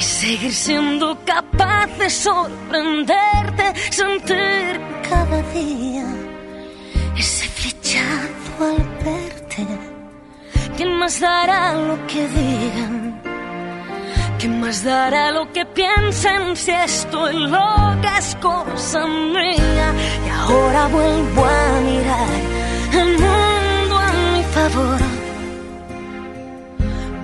y seguir siendo capaz de sorprenderte, sentir cada día ese flechazo al verte. ¿Quién más dará lo que digan? ¿Quién más dará lo que piensen si estoy loca es cosa mía? Y ahora vuelvo a mirar el mundo a mi favor.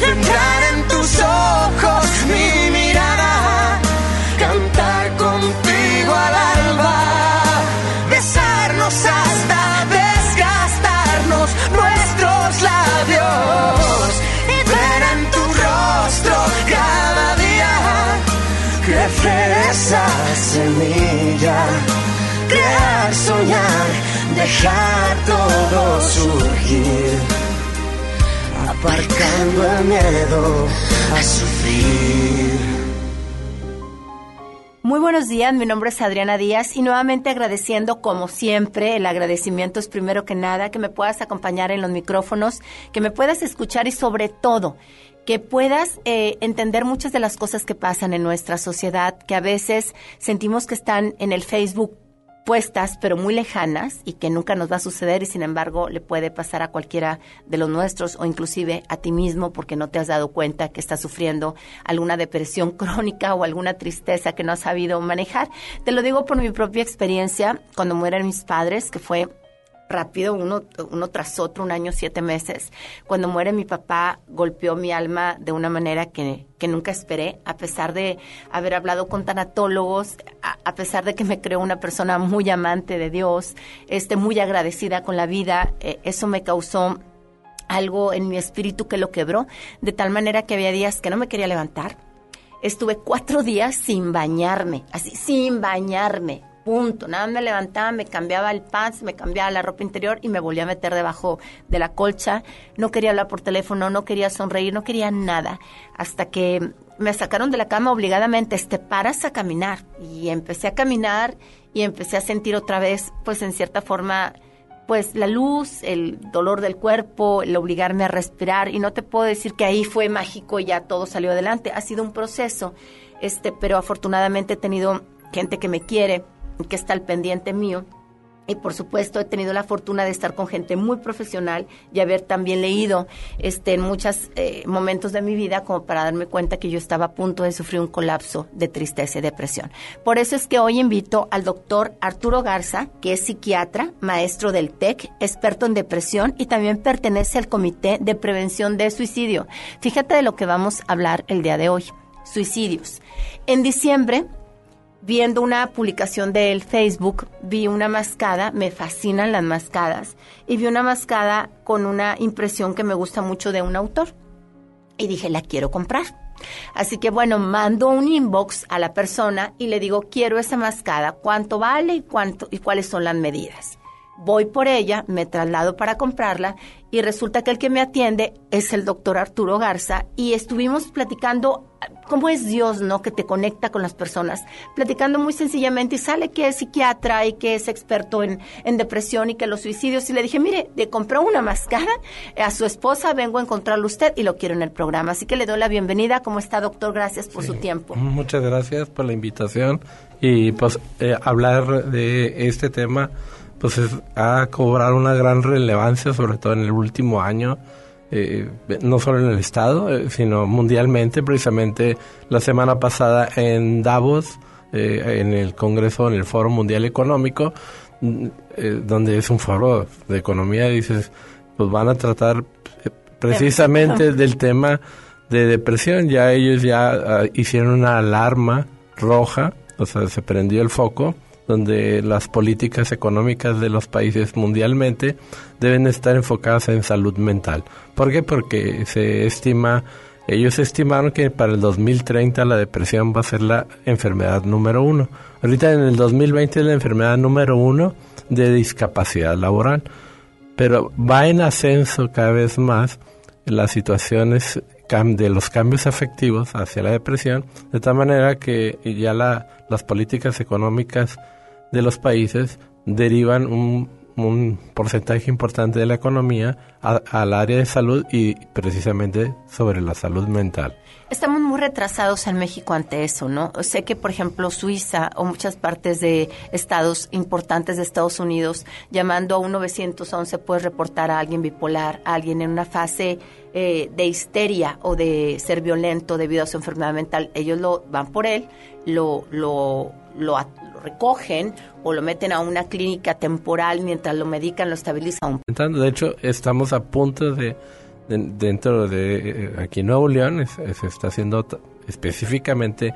Sembrar en tus ojos mi mirada, cantar contigo al alba, besarnos hasta desgastarnos nuestros labios y ver en tu rostro cada día crecer esa semilla, crear, soñar, dejar todo surgir aparcando a sufrir. Muy buenos días, mi nombre es Adriana Díaz y nuevamente agradeciendo como siempre, el agradecimiento es primero que nada que me puedas acompañar en los micrófonos, que me puedas escuchar y sobre todo que puedas eh, entender muchas de las cosas que pasan en nuestra sociedad, que a veces sentimos que están en el Facebook puestas, pero muy lejanas y que nunca nos va a suceder y sin embargo le puede pasar a cualquiera de los nuestros o inclusive a ti mismo porque no te has dado cuenta que estás sufriendo alguna depresión crónica o alguna tristeza que no has sabido manejar. Te lo digo por mi propia experiencia cuando mueren mis padres, que fue rápido, uno, uno tras otro, un año, siete meses. Cuando muere mi papá, golpeó mi alma de una manera que, que nunca esperé, a pesar de haber hablado con tanatólogos, a, pesar de que me creó una persona muy amante de Dios, este, muy agradecida con la vida, eh, eso me causó algo en mi espíritu que lo quebró, de tal manera que había días que no me quería levantar. Estuve cuatro días sin bañarme, así, sin bañarme punto. Nada me levantaba, me cambiaba el pants, me cambiaba la ropa interior y me volvía a meter debajo de la colcha. No quería hablar por teléfono, no quería sonreír, no quería nada. Hasta que me sacaron de la cama obligadamente, te paras a caminar. Y empecé a caminar y empecé a sentir otra vez, pues en cierta forma, pues la luz, el dolor del cuerpo, el obligarme a respirar. Y no te puedo decir que ahí fue mágico y ya todo salió adelante. Ha sido un proceso, este, pero afortunadamente he tenido gente que me quiere, que está al pendiente mío. Y por supuesto he tenido la fortuna de estar con gente muy profesional y haber también leído este, en muchos eh, momentos de mi vida como para darme cuenta que yo estaba a punto de sufrir un colapso de tristeza y depresión. Por eso es que hoy invito al doctor Arturo Garza, que es psiquiatra, maestro del TEC, experto en depresión y también pertenece al Comité de Prevención de Suicidio. Fíjate de lo que vamos a hablar el día de hoy. Suicidios. En diciembre viendo una publicación del Facebook, vi una mascada, me fascinan las mascadas, y vi una mascada con una impresión que me gusta mucho de un autor. Y dije, la quiero comprar. Así que bueno, mando un inbox a la persona y le digo, quiero esa mascada, cuánto vale y cuánto y cuáles son las medidas. Voy por ella, me traslado para comprarla y resulta que el que me atiende es el doctor Arturo Garza y estuvimos platicando cómo es Dios, ¿no? Que te conecta con las personas, platicando muy sencillamente y sale que es psiquiatra y que es experto en, en depresión y que los suicidios y le dije, mire, le compró una máscara a su esposa, vengo a encontrarlo usted y lo quiero en el programa, así que le doy la bienvenida, ¿cómo está doctor? Gracias por su tiempo. Muchas gracias por la invitación y pues eh, hablar de este tema pues ha cobrado una gran relevancia, sobre todo en el último año, eh, no solo en el Estado, eh, sino mundialmente. Precisamente la semana pasada en Davos, eh, en el Congreso, en el Foro Mundial Económico, mm, donde es un foro de economía, dices, pues van a tratar precisamente del tema de depresión. Ya ellos ya ah, hicieron una alarma roja, o sea, se prendió el foco donde las políticas económicas de los países mundialmente deben estar enfocadas en salud mental. ¿Por qué? Porque se estima, ellos estimaron que para el 2030 la depresión va a ser la enfermedad número uno. Ahorita en el 2020 es la enfermedad número uno de discapacidad laboral, pero va en ascenso cada vez más las situaciones de los cambios afectivos hacia la depresión, de tal manera que ya la, las políticas económicas de los países derivan un, porcentaje importante de la economía al área de salud y precisamente sobre la salud mental. Estamos muy retrasados en México ante eso, ¿no? Sé que, por ejemplo, Suiza o muchas partes de estados importantes de Estados Unidos, llamando a un 911 puedes reportar a alguien bipolar, a alguien en una fase eh, de histeria o de ser violento debido a su enfermedad mental. Ellos lo van por él, lo, lo, lo, recogen o lo meten a una clínica temporal mientras lo medican, lo estabilizan. De hecho, estamos a punto de, dentro de eh, aquí en Nuevo León, se está haciendo específicamente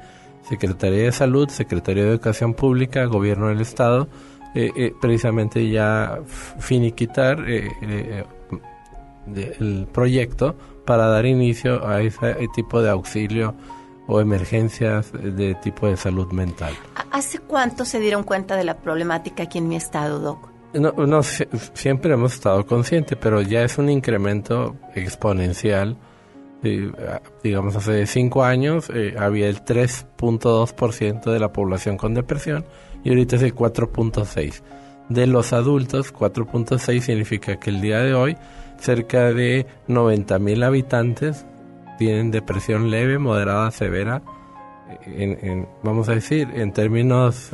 Secretaría de Salud, Secretaría de Educación Pública, Gobierno del Estado, eh, eh, precisamente ya finiquitar el proyecto para dar inicio a ese tipo de auxilio o emergencias de tipo de salud mental. ¿Hace cuánto se dieron cuenta de la problemática aquí en mi estado, Doc? No, no siempre hemos estado conscientes, pero ya es un incremento exponencial. digamos, hace cinco años eh, había el 3.2% de la población con depresión y ahorita es el 4.6%. De los adultos, 4.6 significa que el día de hoy cerca de 90 mil habitantes tienen depresión leve, moderada, severa. En, vamos a decir, en términos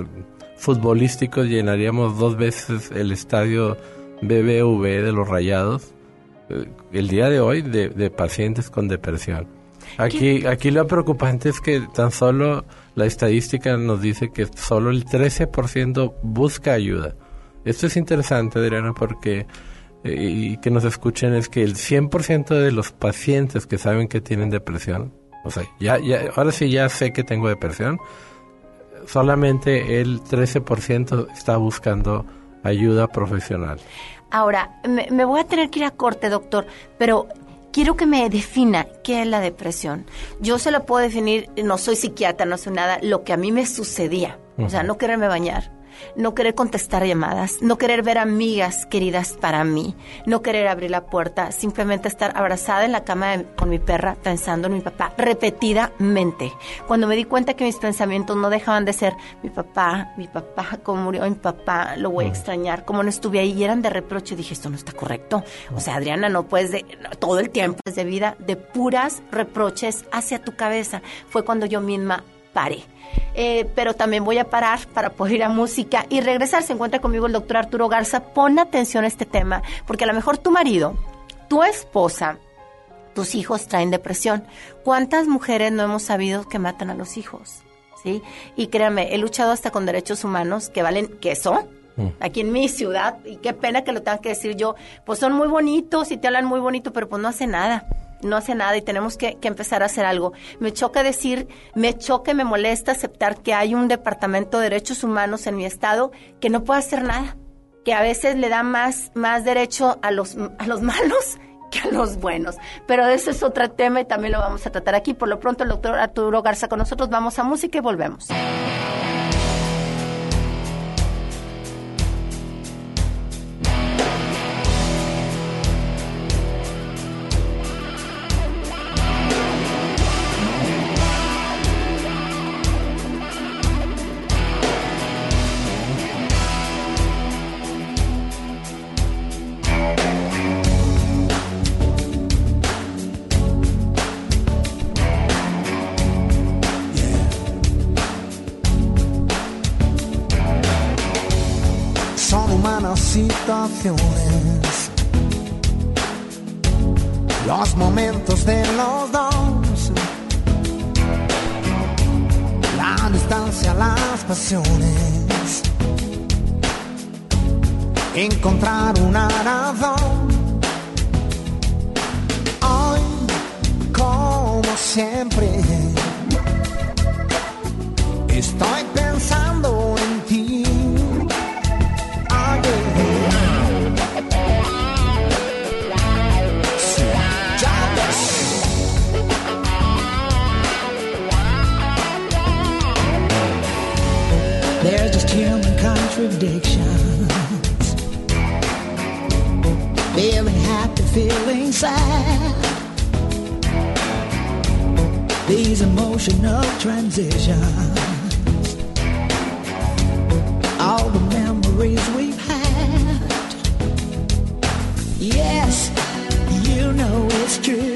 futbolísticos llenaríamos dos veces el estadio BBV de los Rayados eh, el día de hoy de, pacientes con depresión. Aquí, aquí lo preocupante es que tan solo la estadística nos dice que solo el 13% busca ayuda. Esto es interesante, Adriana, porque y que nos escuchen es que el 100% de los pacientes que saben que tienen depresión, o sea, ya, ya, ahora sí ya sé que tengo depresión, solamente el 13% está buscando ayuda profesional. Ahora, me, me, voy a tener que ir a corte, doctor, pero quiero que me defina qué es la depresión. Yo se lo puedo definir, no soy psiquiatra, no soy nada, lo que a mí me sucedía. O sea, no quererme bañar, no querer contestar llamadas, no querer ver amigas queridas para mí, no querer abrir la puerta, simplemente estar abrazada en la cama con mi perra pensando en mi papá repetidamente. Cuando me di cuenta que mis pensamientos no dejaban de ser mi papá, mi papá, cómo murió mi papá, lo voy a extrañar, cómo no estuve ahí y eran de reproche, dije, esto no está correcto. O sea, Adriana, no puedes de, todo el tiempo de vida de puras reproches hacia tu cabeza. Fue cuando yo misma paré eh, pero también voy a parar para poder ir a música y regresar. Se encuentra conmigo el doctor Arturo Garza. Pon atención a este tema, porque a lo mejor tu marido, tu esposa, tus hijos traen depresión. ¿Cuántas mujeres no hemos sabido que matan a los hijos? ¿Sí? Y créanme, he luchado hasta con derechos humanos que valen queso, mm. aquí en mi ciudad, y qué pena que lo tenga que decir yo, pues son muy bonitos y te hablan muy bonito, pero pues no hacen nada no hace nada y tenemos que, empezar a hacer algo. Me choca decir, me choca, me molesta aceptar que hay un departamento de derechos humanos en mi estado que no puede hacer nada, que a veces le da más, más derecho a los, a los malos que a los buenos. Pero ese es otro tema y también lo vamos a tratar aquí. Por lo pronto, el doctor Arturo Garza con nosotros. Vamos a música y volvemos. Los dos, la distancia, las pasiones, encontrar una razón. Hoy, como siempre, contradictions. Feeling happy, feeling sad. These emotional transitions. All the memories we've had. Yes, you know it's true.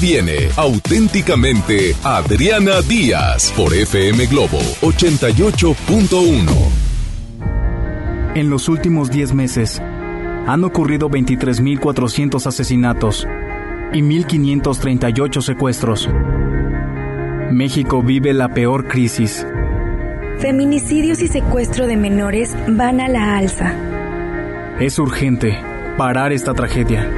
Viene auténticamente Adriana Díaz por FM Globo 88.1. En los últimos 10 meses han ocurrido 23.400 asesinatos y 1.538 secuestros. México vive la peor crisis. Feminicidios y secuestro de menores van a la alza. Es urgente parar esta tragedia.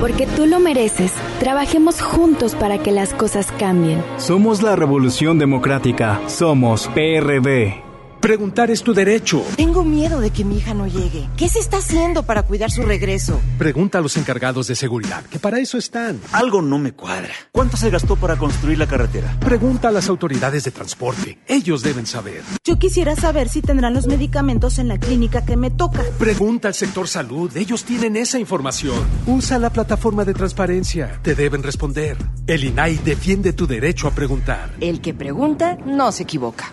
Porque tú lo mereces. Trabajemos juntos para que las cosas cambien. Somos la Revolución Democrática. Somos PRD. Preguntar es tu derecho. Tengo miedo de que mi hija no llegue. ¿Qué se está haciendo para cuidar su regreso? Pregunta a los encargados de seguridad, que para eso están. Algo no me cuadra. ¿Cuánto se gastó para construir la carretera? Pregunta a las autoridades de transporte. Ellos deben saber. Quisiera saber si tendrán los medicamentos en la clínica que me toca. Pregunta al sector salud. Ellos tienen esa información. Usa la plataforma de transparencia. Te deben responder. El INAI defiende tu derecho a preguntar. El que pregunta no se equivoca.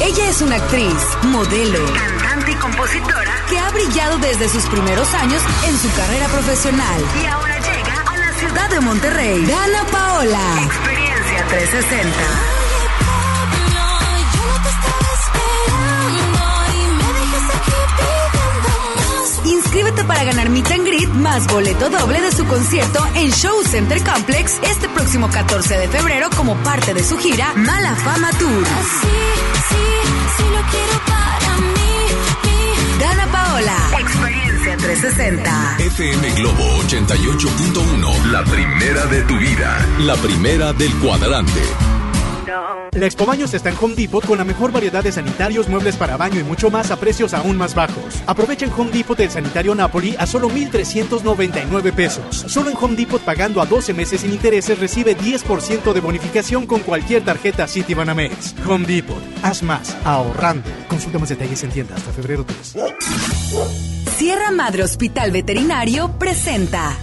Ella es una actriz, modelo, cantante y compositora que ha brillado desde sus primeros años en su carrera profesional. Y ahora llega a la ciudad de Monterrey. Dana Paola. Experiencia 360. Inscríbete para ganar Meet and Greet más boleto doble de su concierto en Show Center Complex este próximo 14 de febrero como parte de su gira Mala Fama Tour. Así, sí, sí lo quiero para mí. Dana Paola. Experiencia 360. FM Globo 88.1. La primera de tu vida. La primera del cuadrante. La Expo Baños está en Home Depot con la mejor variedad de sanitarios, muebles para baño y mucho más a precios aún más bajos. Aprovecha en Home Depot el sanitario Napoli a solo 1,399 pesos. Solo en Home Depot pagando a 12 meses sin intereses recibe 10% de bonificación con cualquier tarjeta Citibanamex. Home Depot, haz más, ahorrando. Consulta más detalles en tienda hasta febrero 3. Sierra Madre Hospital Veterinario presenta.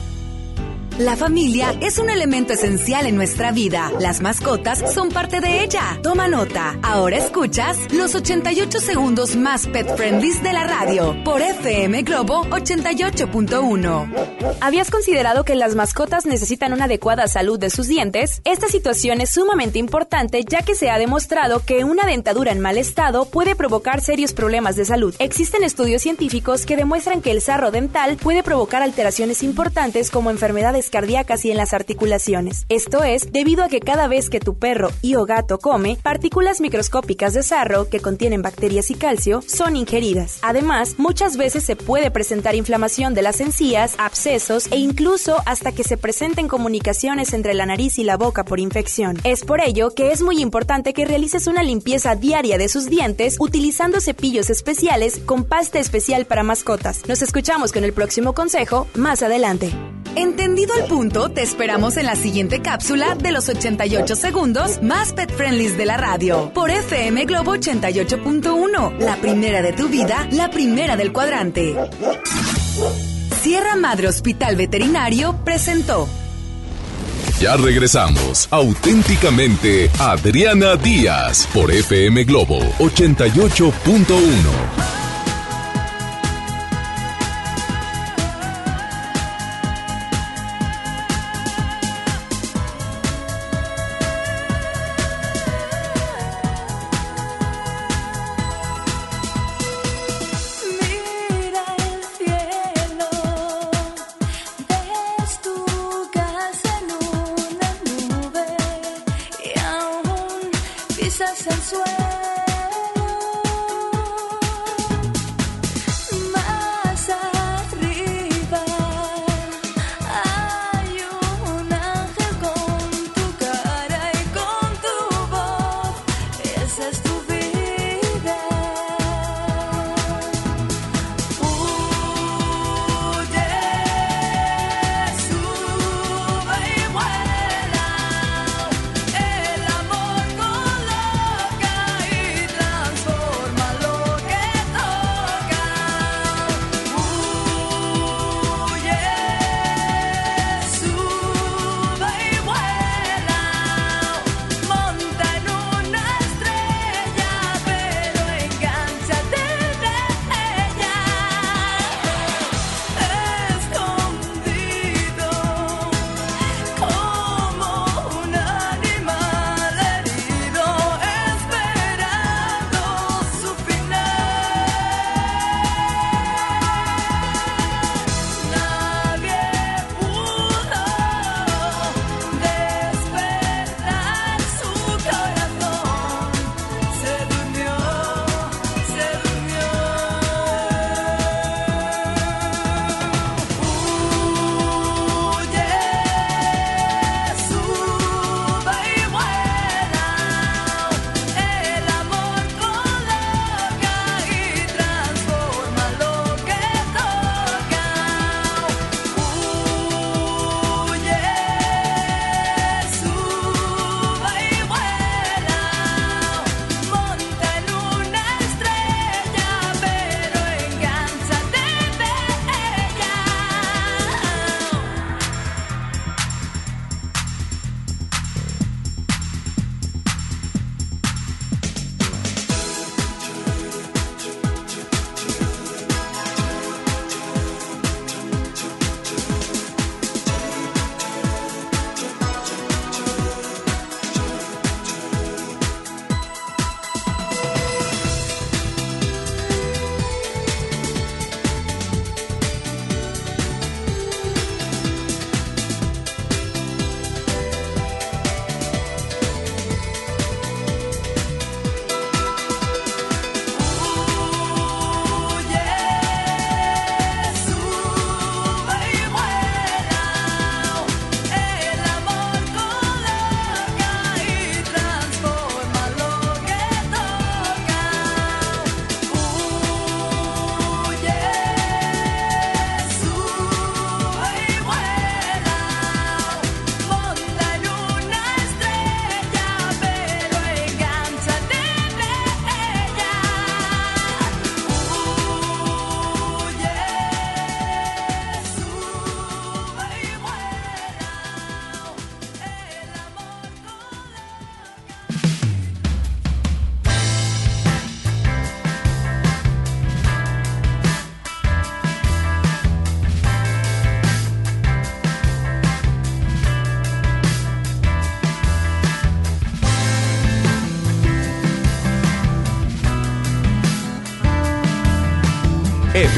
La familia es un elemento esencial en nuestra vida. Las mascotas son parte de ella. Toma nota. Ahora escuchas los 88 segundos más pet friendly de la radio por FM Globo 88.1. ¿Habías considerado que las mascotas necesitan una adecuada salud de sus dientes? Esta situación es sumamente importante ya que se ha demostrado que una dentadura en mal estado puede provocar serios problemas de salud. Existen estudios científicos que demuestran que el sarro dental puede provocar alteraciones importantes como enfermedades cardíacas y en las articulaciones. Esto es debido a que cada vez que tu perro y o gato come, partículas microscópicas de sarro que contienen bacterias y calcio son ingeridas. Además, muchas veces se puede presentar inflamación de las encías, abscesos e incluso hasta que se presenten comunicaciones entre la nariz y la boca por infección. Es por ello que es muy importante que realices una limpieza diaria de sus dientes utilizando cepillos especiales con pasta especial para mascotas. Nos escuchamos con el próximo consejo más adelante. Entendido el punto, te esperamos en la siguiente cápsula de los 88 segundos más pet friendlies de la radio por FM Globo 88.1, la primera de tu vida, la primera del cuadrante. Sierra Madre Hospital Veterinario presentó. Ya regresamos, auténticamente Adriana Díaz por FM Globo 88.1.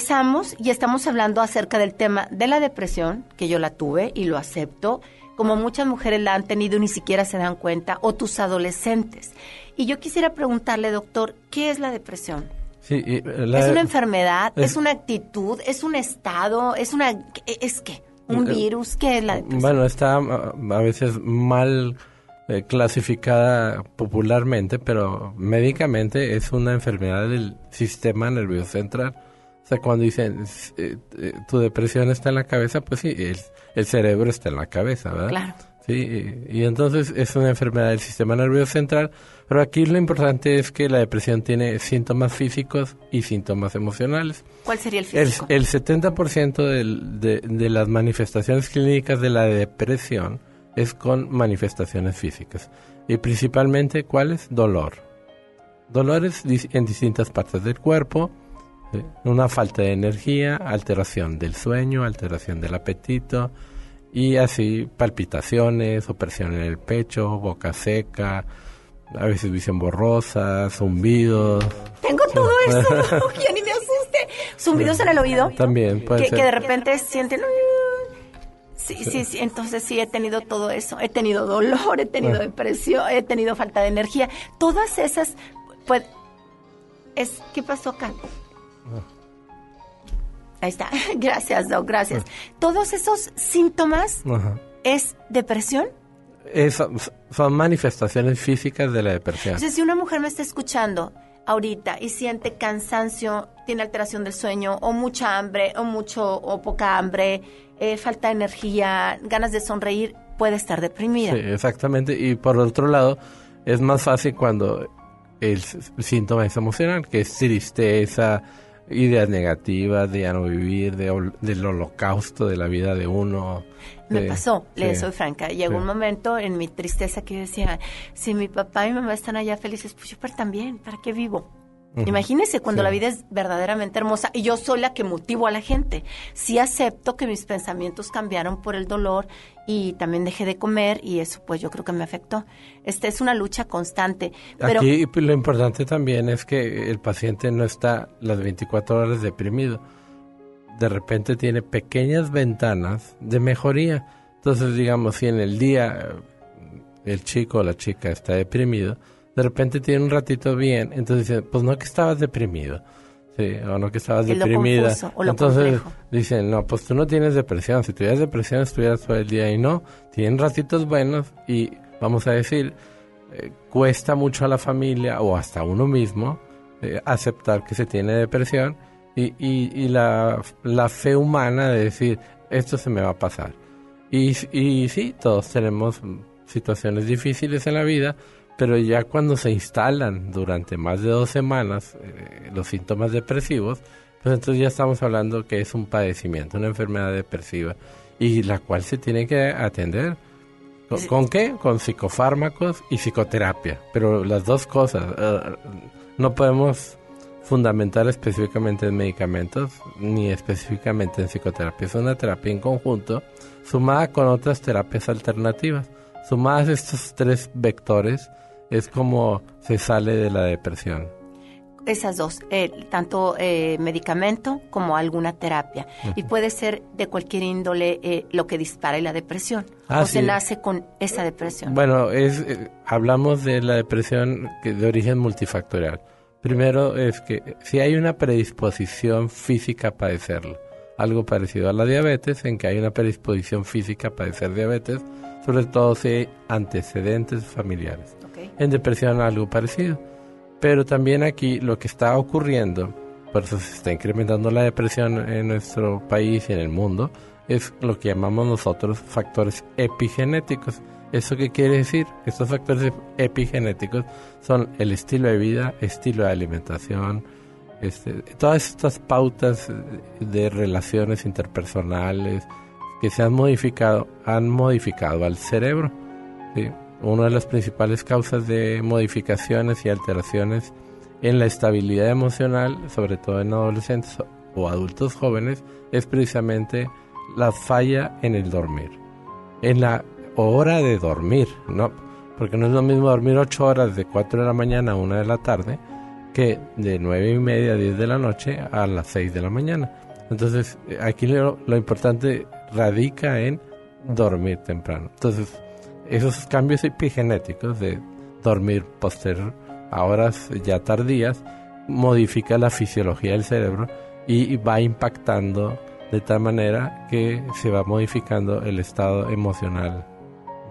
Regresamos y estamos hablando acerca del tema de la depresión, que yo la tuve y lo acepto, como muchas mujeres la han tenido y ni siquiera se dan cuenta, o tus adolescentes. Y yo quisiera preguntarle, doctor, ¿qué es la depresión? Sí, y, eh, la- ¿Es una enfermedad? ¿Es, es- una actitud? ¿Es un estado? ¿Es una es qué? ¿Un Eh, virus? ¿Qué es la depresión? Bueno, está ah, a veces mal eh, clasificada popularmente, pero médicamente es una enfermedad del sistema nervioso central. O sea, cuando dicen eh, eh, tu depresión está en la cabeza, pues sí, el, el cerebro está en la cabeza, ¿verdad? Claro. Sí, y, y entonces es una enfermedad del sistema nervioso central, pero aquí lo importante es que la depresión tiene síntomas físicos y síntomas emocionales. ¿Cuál sería el El, físico? el 70% del- de, de las manifestaciones clínicas de la depresión es con manifestaciones físicas. Y principalmente, ¿cuáles? Dolor. Dolores en distintas partes del cuerpo, ¿sí? Una falta de energía, alteración del sueño, alteración del apetito y así palpitaciones, opresión en el pecho, boca seca, a veces visión borrosa, zumbidos. Tengo todo eso, ya ni me asuste. Zumbidos en el oído. También puede que, ser. que de repente sienten... Sí, sí, sí, entonces sí he tenido todo eso. He tenido dolor, he tenido depresión, he tenido falta de energía. Todas esas, pues, es, ¿qué pasó acá? Ahí está. Gracias, Doc, gracias. Todos esos síntomas Ajá. es depresión. Es- son manifestaciones físicas de la depresión. Entonces, si una mujer me está escuchando ahorita y siente cansancio, tiene alteración del sueño, o mucha hambre, o mucho o poca hambre, eh, falta de energía, ganas de sonreír, puede estar deprimida. Sí, exactamente. Y por otro lado, es más fácil cuando el síntoma es emocional, que es tristeza, ideas negativas de ya no vivir, de del holocausto de la vida de uno. Me de- pasó, le sí. soy franca. Llegó Sí. un momento en mi tristeza que decía, si mi papá y mi mamá están allá felices, pues yo para también, ¿para qué vivo? Ujú. Imagínese cuando Sí. la vida es verdaderamente hermosa y yo soy la que motivo a la gente. Sí acepto que mis pensamientos cambiaron por el dolor y también dejé de comer y eso pues yo creo que me afectó. Esta es una lucha constante. Pero Aquí pues, lo importante también es que el paciente no está las 24 horas deprimido. De repente tiene pequeñas ventanas de mejoría. Entonces, digamos, si en el día eh, el chico o la chica está deprimido, de repente tiene un ratito bien, entonces dice, pues no que estabas deprimido. Sí, o no que estabas Es deprimida. confuso o Entonces dicen, no, pues tú no tienes depresión. Si tuvieras depresión estuvieras todo el día y no. Tienen ratitos buenos y vamos a decir, eh, cuesta mucho a la familia o hasta a uno mismo eh, aceptar que se tiene depresión y, y, y la, la fe humana de decir, esto se me va a pasar. Y, y sí, todos tenemos situaciones difíciles en la vida, pero ya cuando se instalan durante más de dos semanas eh, los síntomas depresivos, pues entonces ya estamos hablando que es un padecimiento, una enfermedad depresiva, y la cual se tiene que atender. ¿Con, con qué? Con psicofármacos y psicoterapia, pero las dos cosas. eh, no podemos fundamentar específicamente en medicamentos ni específicamente en psicoterapia. Es una terapia en conjunto sumada con otras terapias alternativas. Sumadas estos tres vectores es como se sale de la depresión. esas dos, eh, tanto eh, medicamento como alguna terapia. Y puede ser de cualquier índole eh, lo que dispara la depresión. Ah, o se nace con esa depresión. Bueno, es, hablamos de la depresión que de origen multifactorial. Primero es que si hay una predisposición física a padecerlo, algo parecido a la diabetes, en que hay una predisposición física a padecer diabetes, sobre todo si hay antecedentes familiares. En depresión algo parecido. Pero también aquí lo que está ocurriendo, por eso se está incrementando la depresión en nuestro país y en el mundo, es lo que llamamos nosotros factores epigenéticos. ¿Eso qué quiere decir? Estos factores epigenéticos son el estilo de vida, estilo de alimentación, este, todas estas pautas de relaciones interpersonales que se han modificado, han modificado al cerebro. ¿sí? Una de las principales causas de modificaciones y alteraciones en la estabilidad emocional, sobre todo en adolescentes o adultos jóvenes, es precisamente la falla en el dormir. En la hora de dormir, ¿no? Porque no es lo mismo dormir ocho horas de 4 de la mañana a 1 de la tarde que de nueve y media a 10 de la noche a las 6 de la mañana. Entonces, aquí lo, lo importante radica en dormir temprano. Entonces, esos cambios epigenéticos de dormir posterior a horas ya tardías modifica la fisiología del cerebro y va impactando de tal manera que se va modificando el estado emocional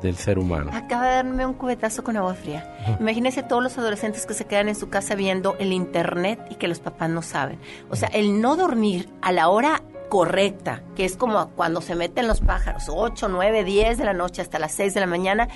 del ser humano. Acaba de darme un cubetazo con agua fría. Ujú. Imagínese todos los adolescentes que se quedan en su casa viendo el internet y que los papás no saben. O sea, el no dormir a la hora correcta, que es como cuando se meten los pájaros, 8, 9, 10 de la noche hasta las 6 de la mañana,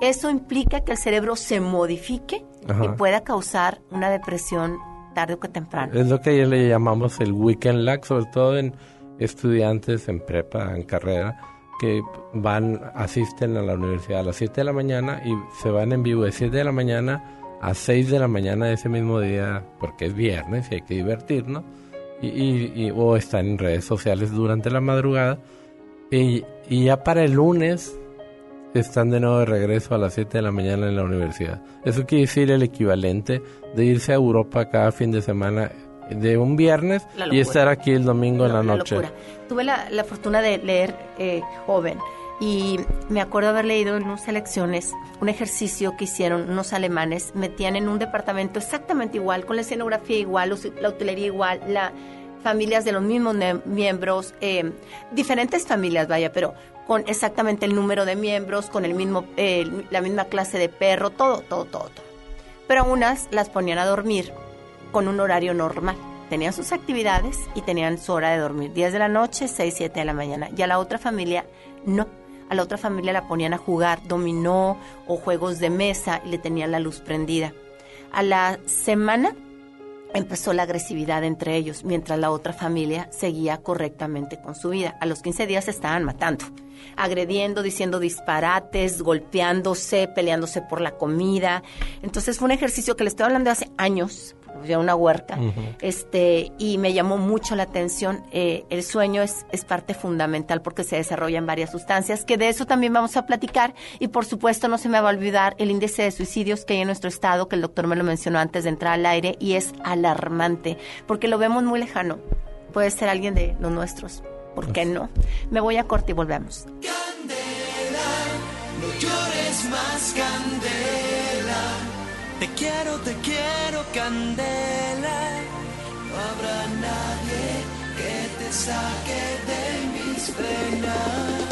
eso implica que el cerebro se modifique y Ajá. pueda causar una depresión tarde o que temprano. Es lo que ayer le llamamos el weekend lag, sobre todo en estudiantes en prepa, en carrera, que van, asisten a la universidad a las 7 de la mañana y se van en vivo de 7 de la mañana a 6 de la mañana de ese mismo día, porque es viernes y hay que divertirnos, y, o están en redes sociales durante la madrugada. Y, y ya para el lunes están de nuevo de regreso a las 7 de la mañana en la universidad. Eso quiere decir el equivalente de irse a Europa cada fin de semana de un viernes y estar aquí el domingo en la, noche. Tuve la, fortuna de leer eh, joven y me acuerdo haber leído en unas elecciones un ejercicio que hicieron unos alemanes, metían en un departamento exactamente igual, con la escenografía igual, la hotelería igual, la familias de los mismos miembros, eh, diferentes familias, vaya, pero con exactamente el número de miembros, con el mismo, la misma clase de perro, todo, todo, todo, todo. Pero unas las ponían a dormir con un horario normal. Tenían sus actividades y tenían su hora de dormir. 10 de la noche, 6, 7 de la mañana. Y a la otra familia, no. A la otra familia la ponían a jugar dominó o juegos de mesa y le tenían la luz prendida. A la semana empezó la agresividad entre ellos, mientras la otra familia seguía correctamente con su vida. A los 15 días se estaban matando, agrediendo, diciendo disparates, golpeándose, peleándose por la comida. Entonces fue un ejercicio que le estoy hablando de hace años, ya una huerca, este, y me llamó mucho la atención. Eh, el sueño es, es parte fundamental porque se desarrollan varias sustancias, que de eso también vamos a platicar. Y por supuesto, no se me va a olvidar el índice de suicidios que hay en nuestro estado, que el doctor me lo mencionó antes de entrar al aire, y es alarmante, porque lo vemos muy lejano. Puede ser alguien de los nuestros. ¿Por qué no? Me voy a corte y volvemos. Candela, no llores más, candela. Te quiero, te quiero, candela. No habrá nadie que te saque de mis penas.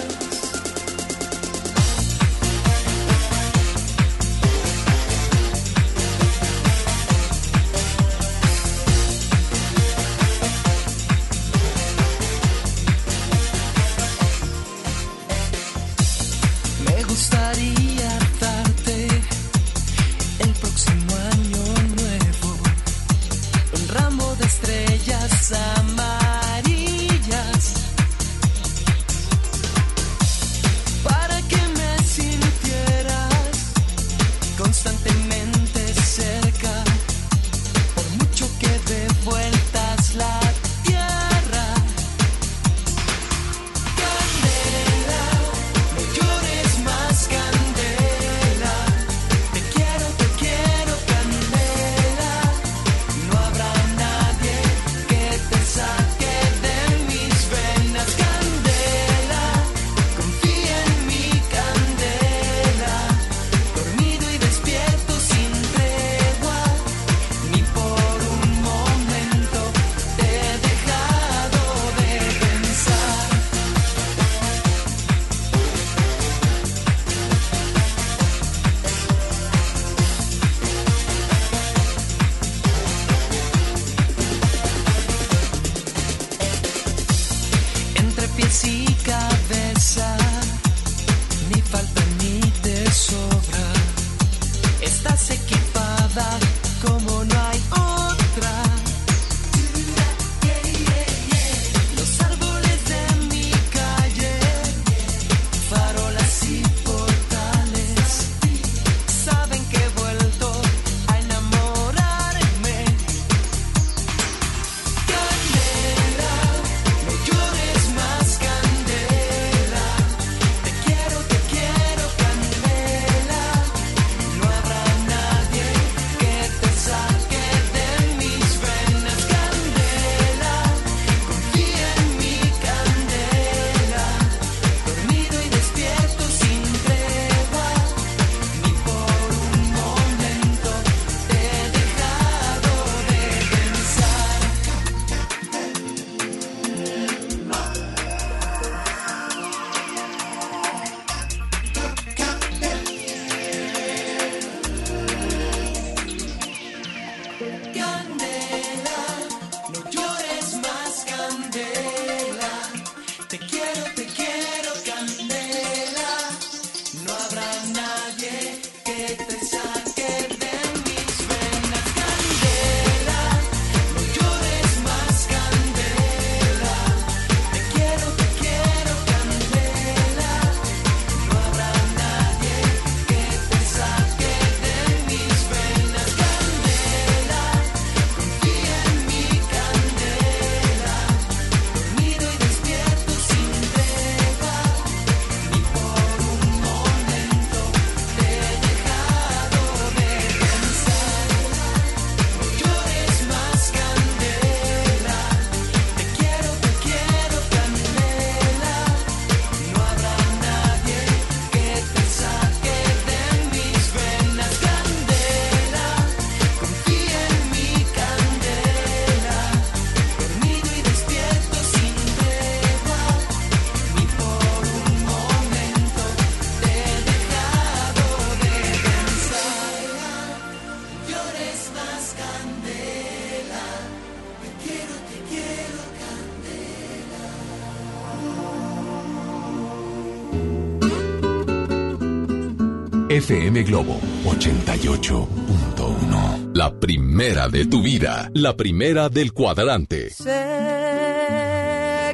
FM Globo 88.1. La primera de tu vida. La primera del cuadrante. Sé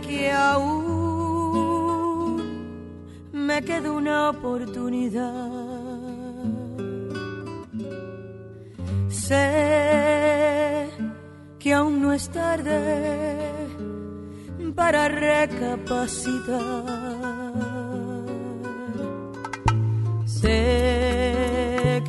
que aún me queda una oportunidad. Sé que aún no es tarde para recapacitar. Sé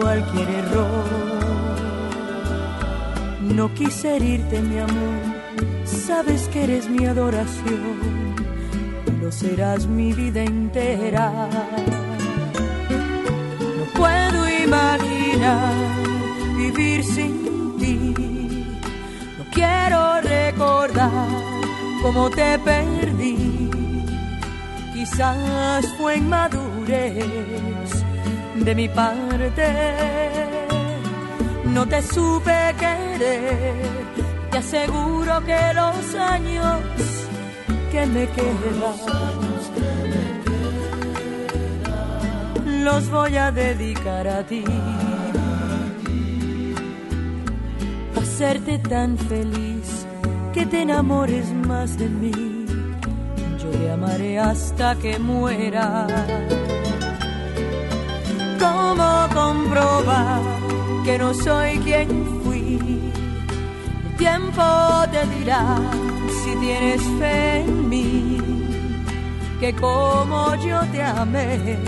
cualquier error. No quise herirte, mi amor, sabes que eres mi adoración lo serás mi vida entera. No puedo imaginar vivir sin ti, no quiero recordar cómo te perdí. Quizás fue inmadurez de mi parte. No te supe querer, te aseguro que los años que me quedan los voy a dedicar a ti. Hacerte tan feliz que te enamores más de mí. Yo te amaré hasta que muera cómo comprobar que no soy quien fui. El tiempo te dirá si tienes fe en mí, que como yo te amé,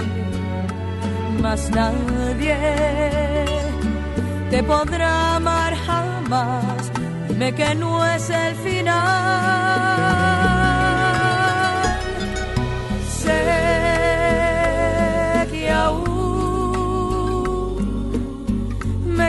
más nadie te podrá amar jamás. Dime que no es el final. Sé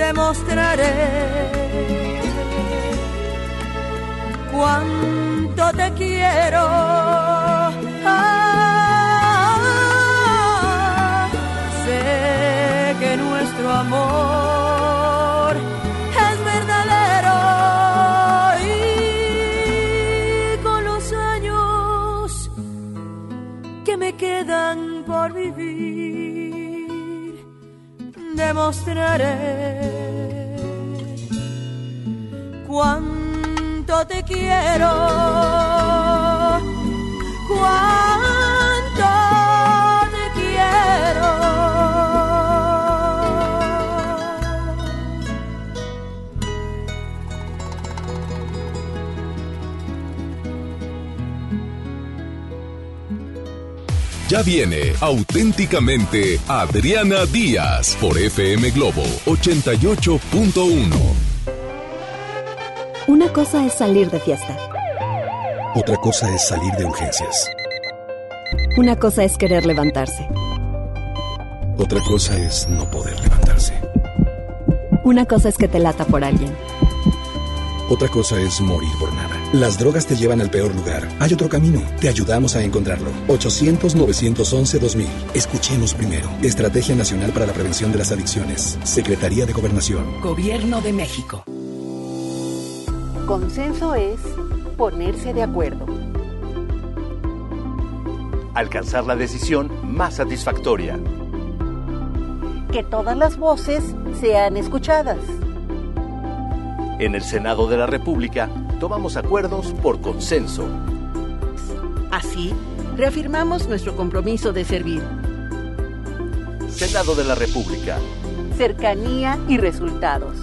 demostraré cuánto te quiero. Ah, sé que nuestro amor demostraré cuánto te quiero, Ya viene auténticamente Adriana Díaz por FM Globo 88.1. Una cosa es salir de fiesta. Otra cosa es salir de urgencias. Una cosa es querer levantarse. Otra cosa es no poder levantarse. Una cosa es que te lata por alguien. Otra cosa es morir por. Las drogas te llevan al peor lugar. Hay otro camino. Te ayudamos a encontrarlo. 800-911-2000. Escuchemos primero. Estrategia Nacional para la Prevención de las Adicciones. Secretaría de Gobernación. Gobierno de México. Consenso es ponerse de acuerdo. Alcanzar la decisión más satisfactoria. Que todas las voces sean escuchadas. En el Senado de la República tomamos acuerdos por consenso. Así, reafirmamos nuestro compromiso de servir. Senado de la República. Cercanía y resultados.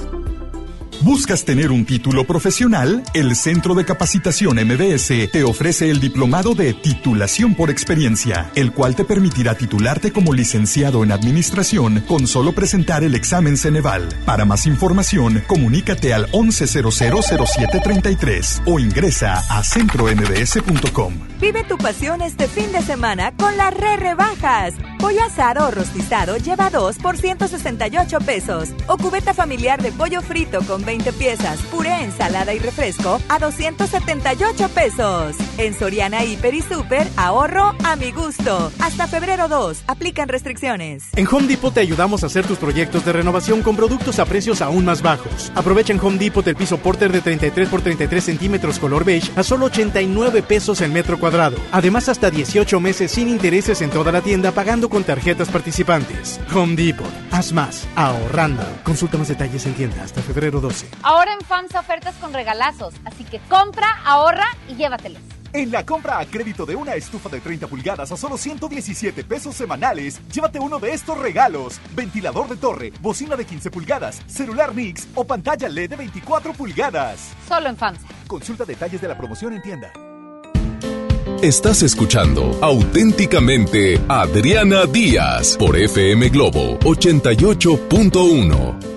¿Buscas tener un título profesional? El Centro de Capacitación MBS te ofrece el diplomado de titulación por experiencia, el cual te permitirá titularte como licenciado en administración con solo presentar el examen Ceneval. Para más información, comunícate al 11000733 o ingresa a centrombs.com. Vive tu pasión este fin de semana con las re rebajas. Pollo asado o rostizado lleva 2 por 168 pesos. O cubeta familiar de pollo frito con 20 piezas, puré, ensalada y refresco a 278 pesos. En Soriana Hiper y Super, ahorro a mi gusto. Hasta febrero 2, aplican restricciones. En Home Depot te ayudamos a hacer tus proyectos de renovación con productos a precios aún más bajos. Aprovecha en Home Depot el piso Porter de 33 por 33 centímetros color beige a solo 89 pesos el metro cuadrado. Además, hasta 18 meses sin intereses en toda la tienda pagando con tarjetas participantes. Home Depot. Haz más. Ahorrando. Consulta más detalles en tienda hasta febrero 12. Ahora en FAMSA ofertas con regalazos. Así que compra, ahorra y llévatelos. En la compra a crédito de una estufa de 30 pulgadas a solo 117 pesos semanales, llévate uno de estos regalos: ventilador de torre, bocina de 15 pulgadas, celular Mix o pantalla LED de 24 pulgadas. Solo en FAMSA. Consulta detalles de la promoción en tienda. Estás escuchando auténticamente Adriana Díaz por FM Globo 88.1.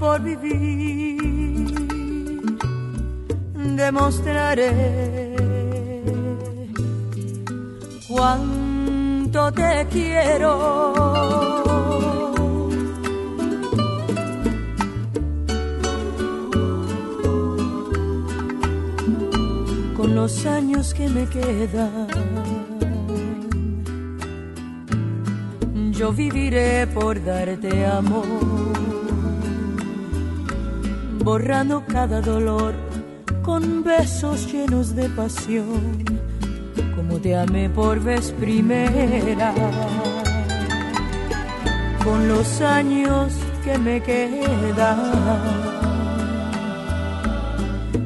por vivir demostraré cuánto te quiero. Con los años que me quedan, yo viviré por darte amor, borrando cada dolor con besos llenos de pasión como te amé por vez primera. Con los años que me quedan,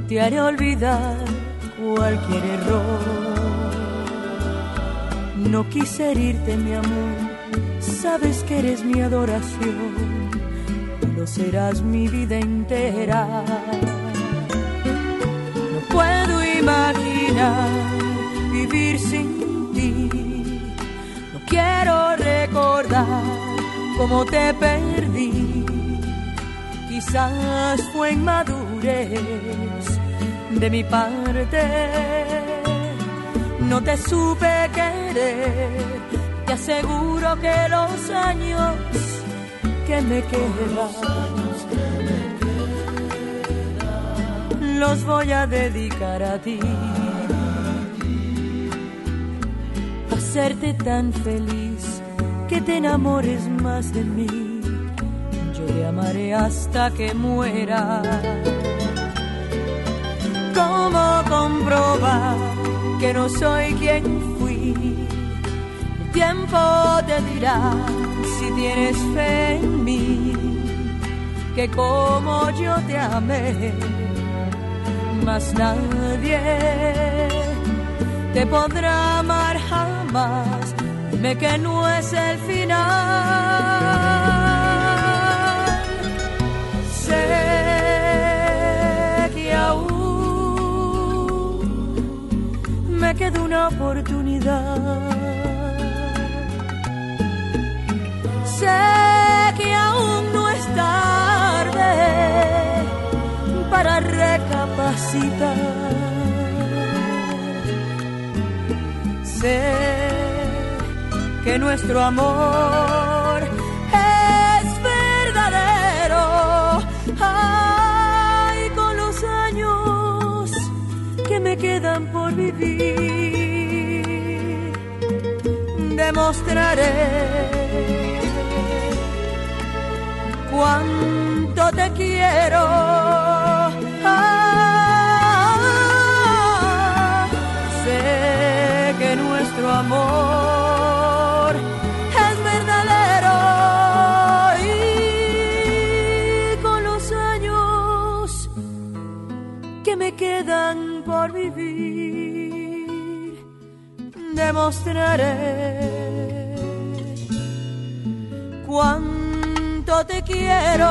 te haré olvidar cualquier error. No quise herirte, mi amor, sabes que eres mi adoración, serás mi vida entera. No puedo imaginar vivir sin ti. No quiero recordar cómo te perdí. Quizás fue inmadurez de mi parte. No te supe querer. Te aseguro que los años que me quedan los voy a dedicar a ti. hacerte tan feliz que te enamores más de mí. Yo te amaré hasta que muera. ¿Cómo comprobar que no soy quien fui? El tiempo te dirá tienes fe en mí, que como yo te amé, más nadie te podrá amar jamás. Dime que no es el final. Sé que aún me queda una oportunidad. Sé que aún no es tarde para recapacitar. Sé que nuestro amor es verdadero. Ay, con los años que me quedan por vivir, demostraré cuánto te quiero. Ah, sé que nuestro amor es verdadero y con los años que me quedan por vivir, demostraré te quiero,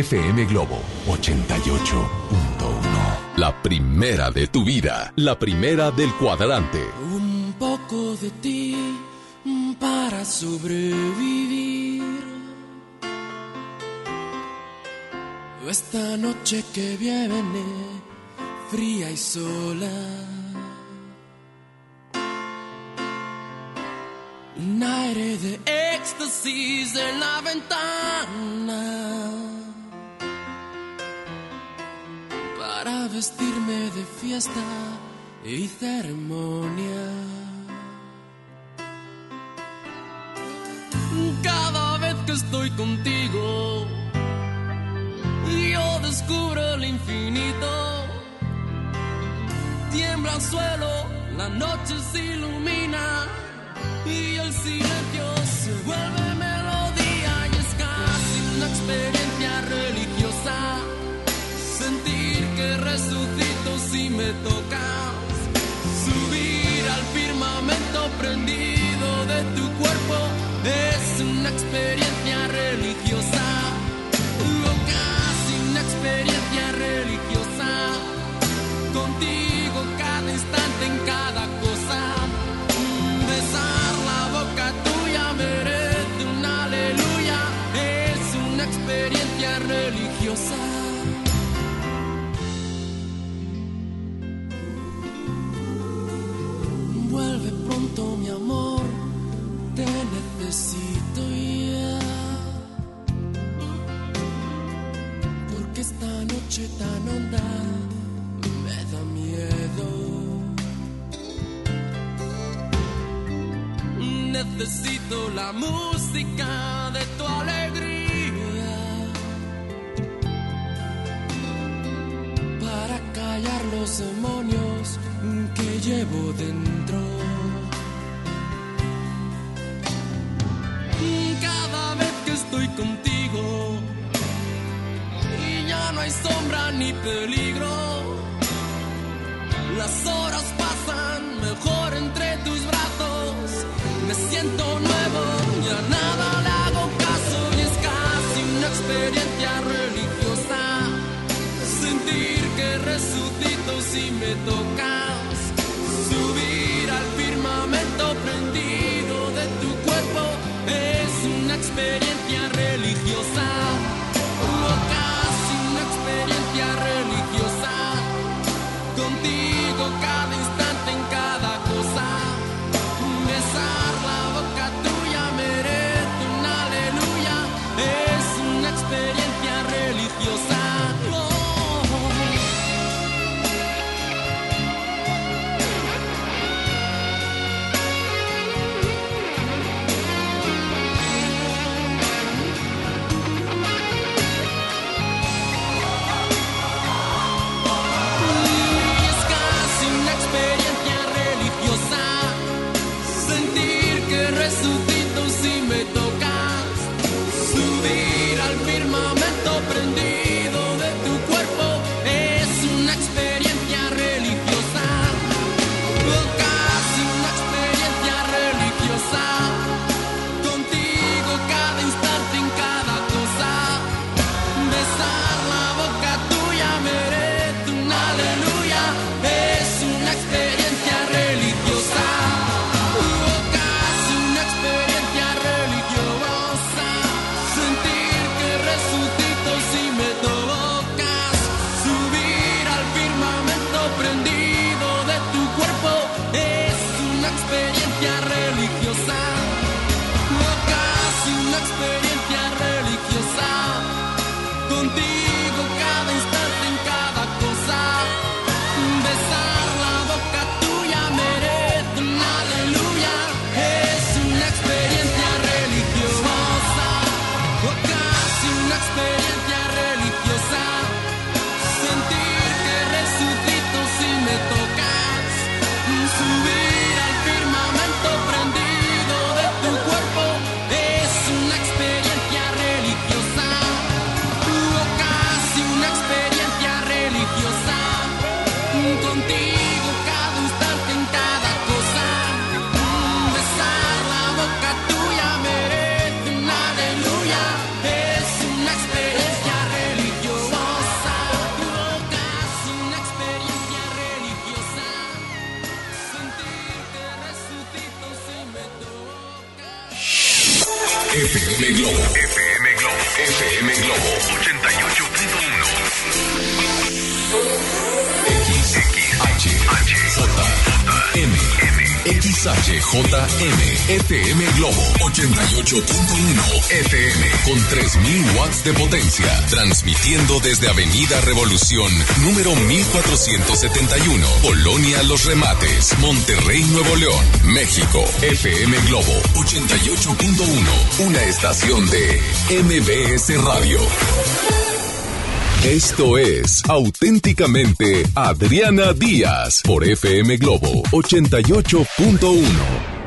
FM Globo 88.1. La primera de tu vida. La primera del cuadrante. Un poco de ti para sobrevivir. Esta noche que viene, fría y sola. Un aire de éxtasis en la ventana. Vestirme de fiesta y ceremonia. Cada vez que estoy contigo, yo descubro el infinito. Tiembla el suelo, la noche se ilumina y el silencio se vuelve melodía y es casi una experiencia si me tocas, subir al firmamento prendido de tu cuerpo es una experiencia religiosa. O casi una experiencia Vuelve pronto mi amor, te necesito ya. Porque esta noche tan honda me da miedo. Necesito la música de tu alegría para callar los demonios llevo dentro. Cada vez que estoy contigo y ya no hay sombra ni peligro, las horas pasan mejor entre tus brazos. Me siento nuevo, ya nada le hago caso y es casi una experiencia religiosa. Sentir que resucito si me tocas, firmamento prendido de tu cuerpo. Es una experiencia FM Globo 88.1 FM con 3000 watts de potencia, transmitiendo desde Avenida Revolución, número 1471, Colonia Los Remates, Monterrey, Nuevo León, México. FM Globo 88.1, una estación de MBS Radio. Esto es auténticamente Adriana Díaz por FM Globo 88.1.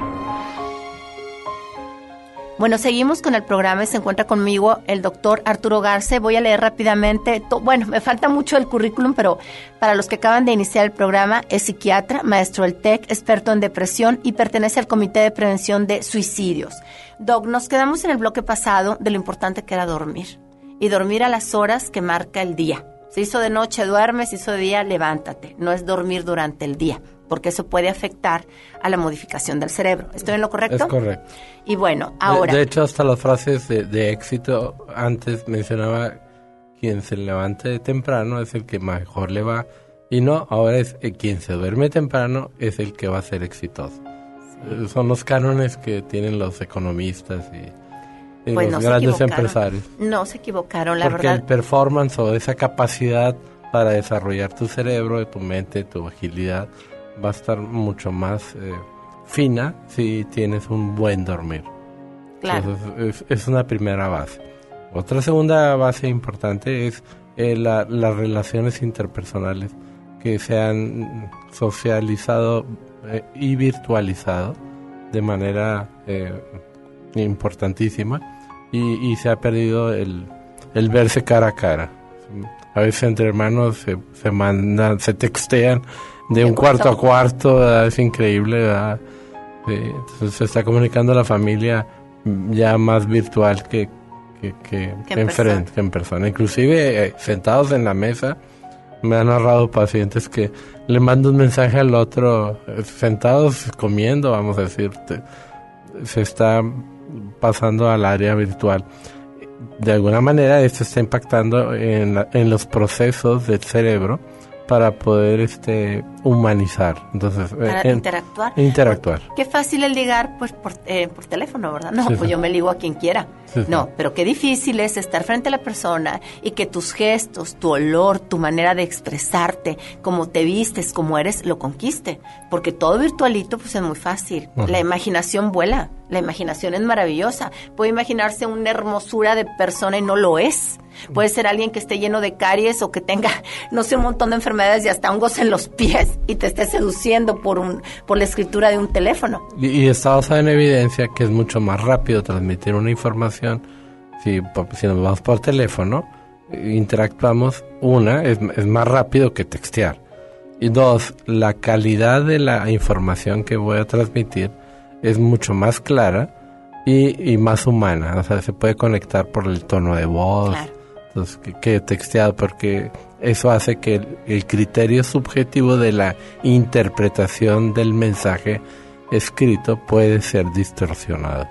Bueno, seguimos con el programa y se encuentra conmigo el doctor Arturo Garce. Voy a leer rápidamente. Bueno, me falta mucho el currículum, pero para los que acaban de iniciar el programa, es psiquiatra, maestro del TEC, experto en depresión y pertenece al Comité de Prevención de Suicidios. Doc, nos quedamos en el bloque pasado de lo importante que era dormir. Y dormir a las horas que marca el día. Se hizo de noche, duermes, se hizo de día, levántate. No es dormir durante el día, porque eso puede afectar a la modificación del cerebro. ¿Estoy en lo correcto? Es correcto. Y bueno, De- ahora... De, hecho, hasta las frases de, de éxito, antes mencionaba quien se levante temprano es el que mejor le va. Y no, ahora es eh, quien se duerme temprano es el que va a ser exitoso. Eh, Son los cánones que tienen los economistas y, y Pues no los se grandes empresarios. No se equivocaron, la Porque el verdad. performance o esa capacidad para desarrollar tu cerebro, tu mente, tu agilidad, va a estar mucho más eh, fina si tienes un buen dormir. Claro. Entonces, es, es una primera base. Otra segunda base importante es eh, la- las relaciones interpersonales que se han socializado eh, y virtualizado de manera importantísima y, y se ha perdido el, el verse cara a cara. A veces entre hermanos se, se mandan, se textean de un cuarto a cuarto, ¿verdad? es increíble, ¿verdad? Sí, entonces se está comunicando la familia ya más virtual que, que, que, Que en en, persona. frente, que en persona. Inclusive eh, sentados en la mesa, me han narrado pacientes que le mando un mensaje al otro, eh, sentados comiendo, vamos a decir, te- se está pasando al área virtual. De alguna manera esto está impactando en, la- en los procesos del cerebro para poder este humanizar. Entonces, eh, Para interactuar. Interactuar. Qué fácil el ligar pues por, eh, por teléfono, ¿verdad? No, Sí, pues sí. yo me ligo a quien quiera. Sí. No, pero qué difícil es estar frente a la persona y que tus gestos, tu olor, tu manera de expresarte, cómo te vistes, cómo eres, lo conquiste. Porque todo virtualito pues es muy fácil. Ajá. La imaginación vuela, la imaginación es maravillosa. Puede imaginarse una hermosura de persona y no lo es. Puede ser alguien que esté lleno de caries o que tenga, no sé, un montón de enfermedades y hasta hongos en los pies y te esté seduciendo por, un, por la escritura de un teléfono. Y, y está basado en evidencia que es mucho más rápido transmitir una información si, si nos vamos por teléfono, interactuamos, una, es, es más rápido que textear. Y dos, la calidad de la información que voy a transmitir es mucho más clara y, y más humana. O sea, se puede conectar por el tono de voz entonces, que, que texteado, porque eso hace que el, el criterio subjetivo de la interpretación del mensaje escrito puede ser distorsionado.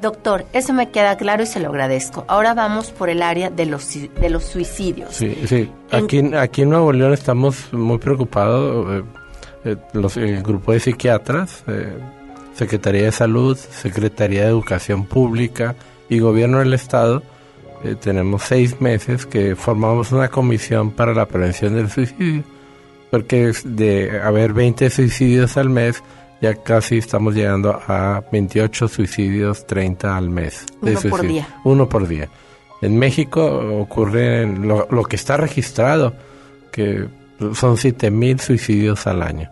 Doctor, eso me queda claro y se lo agradezco. Ahora vamos por el área de los, de los suicidios. Sí, sí. En- Aquí, aquí en Nuevo León estamos muy preocupados, eh, eh, los, el grupo de psiquiatras, eh, Secretaría de Salud, Secretaría de Educación Pública y Gobierno del Estado. Eh, tenemos seis meses que formamos una comisión para la prevención del suicidio, porque de haber 20 suicidios al mes, ya casi estamos llegando a 28 suicidios, 30 al mes. de Uno por día. Uno por día. En México ocurre lo, lo que está registrado, que son 7 mil suicidios al año.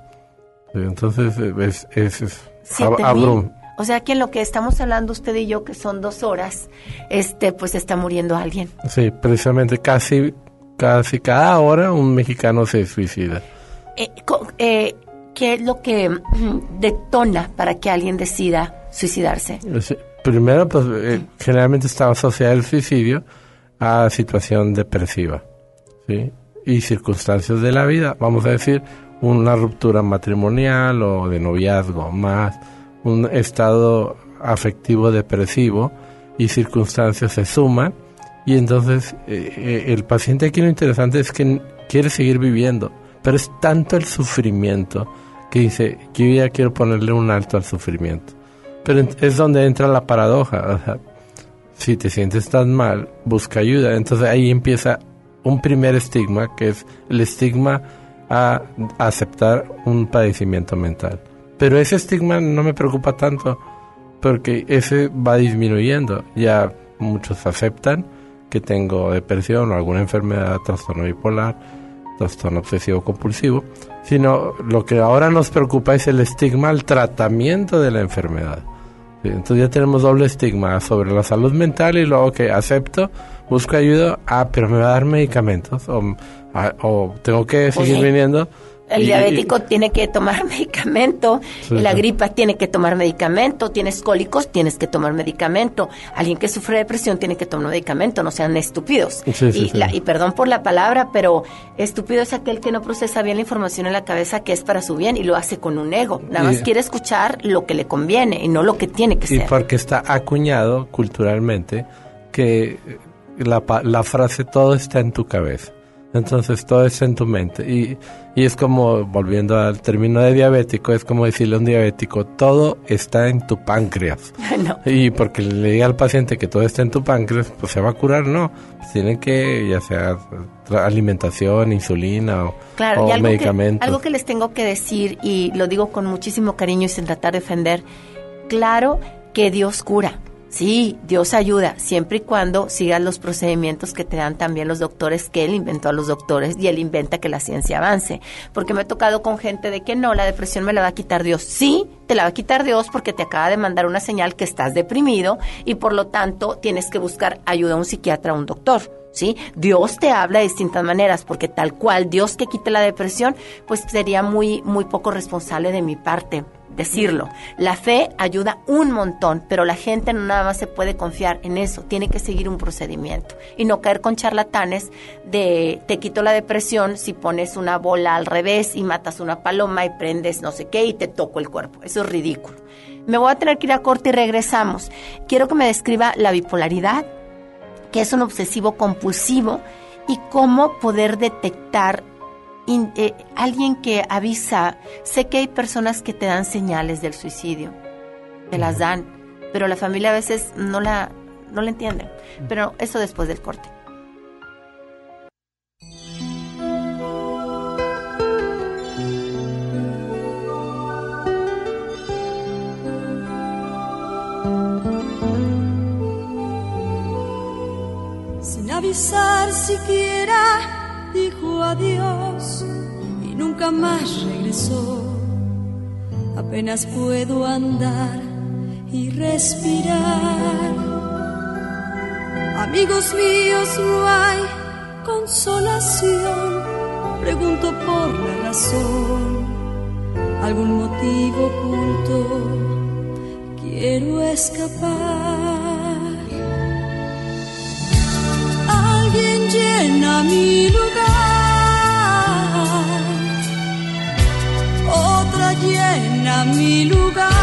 Entonces es, es, es ab- abrum- O sea que en lo que estamos hablando usted y yo, que son dos horas, este, pues está muriendo alguien. Sí, precisamente casi, casi cada hora un mexicano se suicida. Eh, eh, ¿Qué es lo que detona para que alguien decida suicidarse? Primero, pues eh, generalmente está asociado el suicidio a situación depresiva, ¿sí? Y circunstancias de la vida, vamos a decir, una ruptura matrimonial o de noviazgo, más un estado afectivo depresivo, y circunstancias se suman y entonces eh, eh, el paciente aquí lo interesante es que quiere seguir viviendo, pero es tanto el sufrimiento que dice, yo ya quiero ponerle un alto al sufrimiento. Pero es donde entra la paradoja. O sea, si te sientes tan mal, busca ayuda. Entonces ahí empieza un primer estigma, que es el estigma a aceptar un padecimiento mental. Pero ese estigma no me preocupa tanto, porque ese va disminuyendo. Ya muchos aceptan que tengo depresión o alguna enfermedad, trastorno bipolar, trastorno obsesivo compulsivo, sino lo que ahora nos preocupa es el estigma al tratamiento de la enfermedad. Entonces ya tenemos doble estigma sobre la salud mental y luego que acepto, busco ayuda, ah, pero me va a dar medicamentos o, ah, o tengo que seguir viniendo el diabético tiene que tomar medicamento, la gripa tiene que tomar medicamento, tienes cólicos, tienes que tomar medicamento, alguien que sufre depresión tiene que tomar medicamento, no sean estúpidos. y, y, perdón por la palabra, pero estúpido es aquel que no procesa bien la información en la cabeza que es para su bien y lo hace con un ego. Nada más quiere escuchar lo que le conviene y no lo que tiene que ser. Y porque está acuñado culturalmente que la, la frase todo está en tu cabeza. Entonces todo es en tu mente. Y, y es como, volviendo al término de diabético, es como decirle a un diabético, todo está en tu páncreas. Y porque le diga al paciente que todo está en tu páncreas, pues se va a curar, no. Pues tiene que, ya sea alimentación, insulina o, claro, medicamentos. algo que les tengo que decir, y lo digo con muchísimo cariño y sin tratar de ofender, claro que Dios cura Sí, Dios ayuda, siempre y cuando sigas los procedimientos que te dan también los doctores, que Él inventó a los doctores y Él inventa que la ciencia avance. Porque me he tocado con gente de que no, la depresión me la va a quitar Dios. Sí, te la va a quitar Dios porque te acaba de mandar una señal que estás deprimido y por lo tanto tienes que buscar ayuda a un psiquiatra o un doctor. ¿Sí? Dios te habla de distintas maneras, porque tal cual Dios que quite la depresión, pues sería muy, muy poco responsable de mi parte decirlo. La fe ayuda un montón, pero la gente no nada más se puede confiar en eso, tiene que seguir un procedimiento y no caer con charlatanes de te quito la depresión si pones una bola al revés y matas una paloma y prendes no sé qué y te toco el cuerpo. Eso es ridículo. Me voy a tener que ir a corte y regresamos. Quiero que me describa la bipolaridad, que es un obsesivo compulsivo y cómo poder detectar eh, alguien que avisa, sé que hay personas que te dan señales del suicidio, te las dan, pero la familia a veces no la, no la entiende. Pero eso después del corte. Sin avisar siquiera dijo adiós y nunca más regresó. Apenas puedo andar y respirar. Amigos míos, no hay consolación. Pregunto por la razón, algún motivo oculto. Quiero escapar. Llena mi lugar, otra llena mi lugar.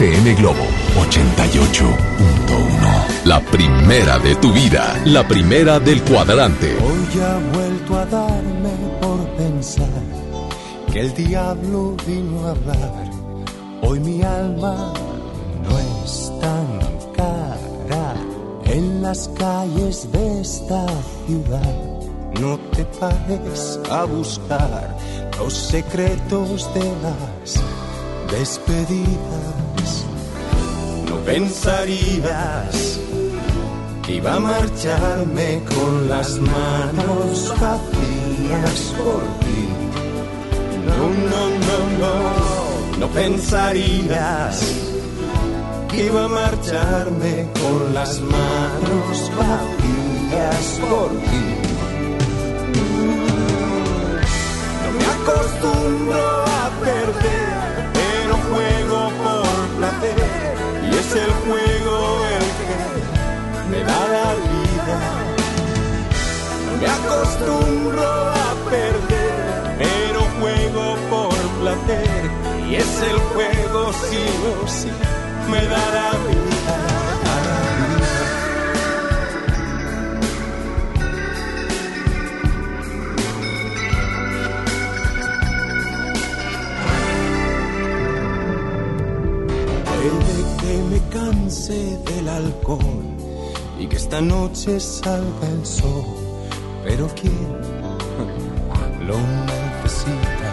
FM Globo 88.1. La primera de tu vida. La primera del cuadrante. Hoy ha vuelto a darme por pensar que el diablo vino a hablar. Hoy mi alma no es tan cara en las calles de esta ciudad. No te pares a buscar los secretos de las despedidas. Pensarías que iba a marcharme con las manos vacías por ti. No, no, no, no, no pensarías que iba a marcharme con las manos vacías por ti. No me acostumbro a perder, pero juego por placer es el juego el que me da la vida. Me acostumbro a perder, pero juego por placer y es el juego sí o sí me da la vida. Y que esta noche salga el sol, pero ¿quién lo necesita?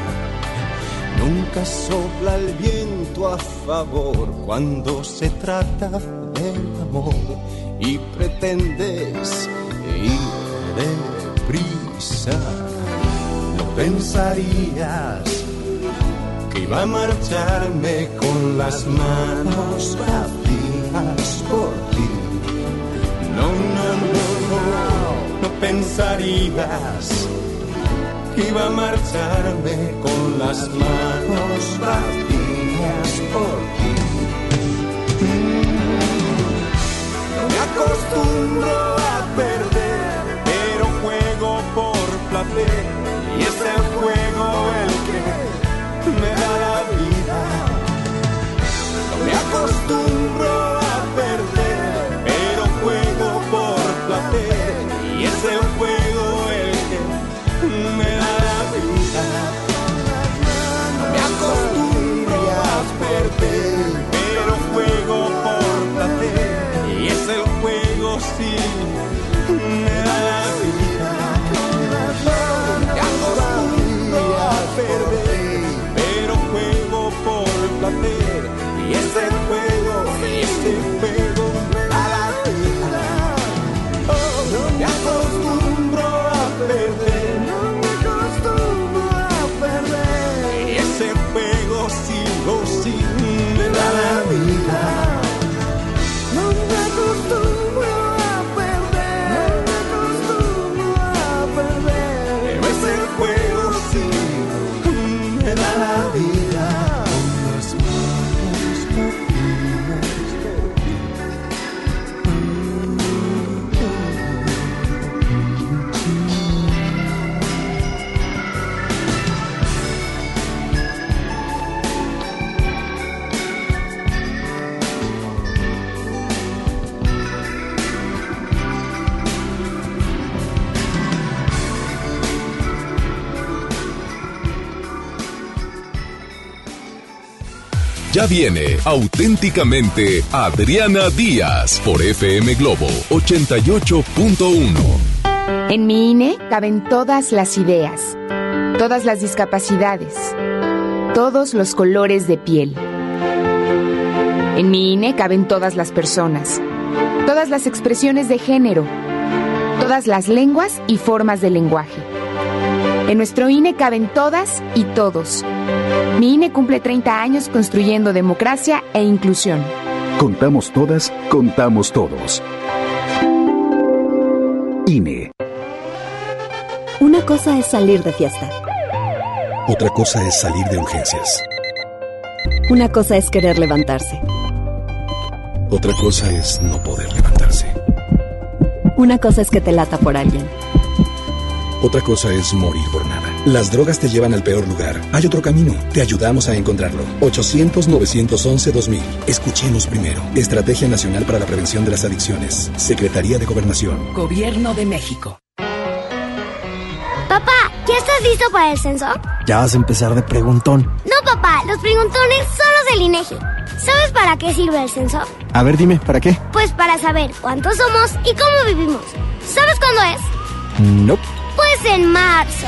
Nunca sopla el viento a favor cuando se trata del amor y pretendes ir deprisa. No pensarías que iba a marcharme con las manos vacías no, pensarías que iba a marcharme con las manos vacías por ti. No me acostumbro a perder, pero juego por placer y es el juego el que me da la vida. No me acostumbro a perder, pero juego por placer es el juego el que me da la vida. Me acostumbro a perder, pero juego por y es el juego sí Ya viene auténticamente Adriana Díaz por FM Globo 88.1. En mi INE caben todas las ideas, todas las discapacidades, todos los colores de piel. En mi INE caben todas las personas, todas las expresiones de género, todas las lenguas y formas de lenguaje. En nuestro INE caben todas y todos. Mi INE cumple 30 años construyendo democracia e inclusión. Contamos todas, contamos todos. INE. Una cosa es salir de fiesta. Otra cosa es salir de urgencias. Una cosa es querer levantarse. Otra cosa es no poder levantarse. Una cosa es que te lata por alguien. Otra cosa es morir por nada. Las drogas te llevan al peor lugar. Hay otro camino. Te ayudamos a encontrarlo. 800-911-2000. Escuchemos primero. Estrategia Nacional para la Prevención de las Adicciones. Secretaría de Gobernación. Gobierno de México. Papá, ¿ya estás listo para el censo? Ya vas a empezar de preguntón. No, papá, los preguntones son los del INEGI. ¿Sabes para qué sirve el censo? A ver, dime, ¿para qué? Pues para saber cuántos somos y cómo vivimos. ¿Sabes cuándo es? No. Pues en marzo.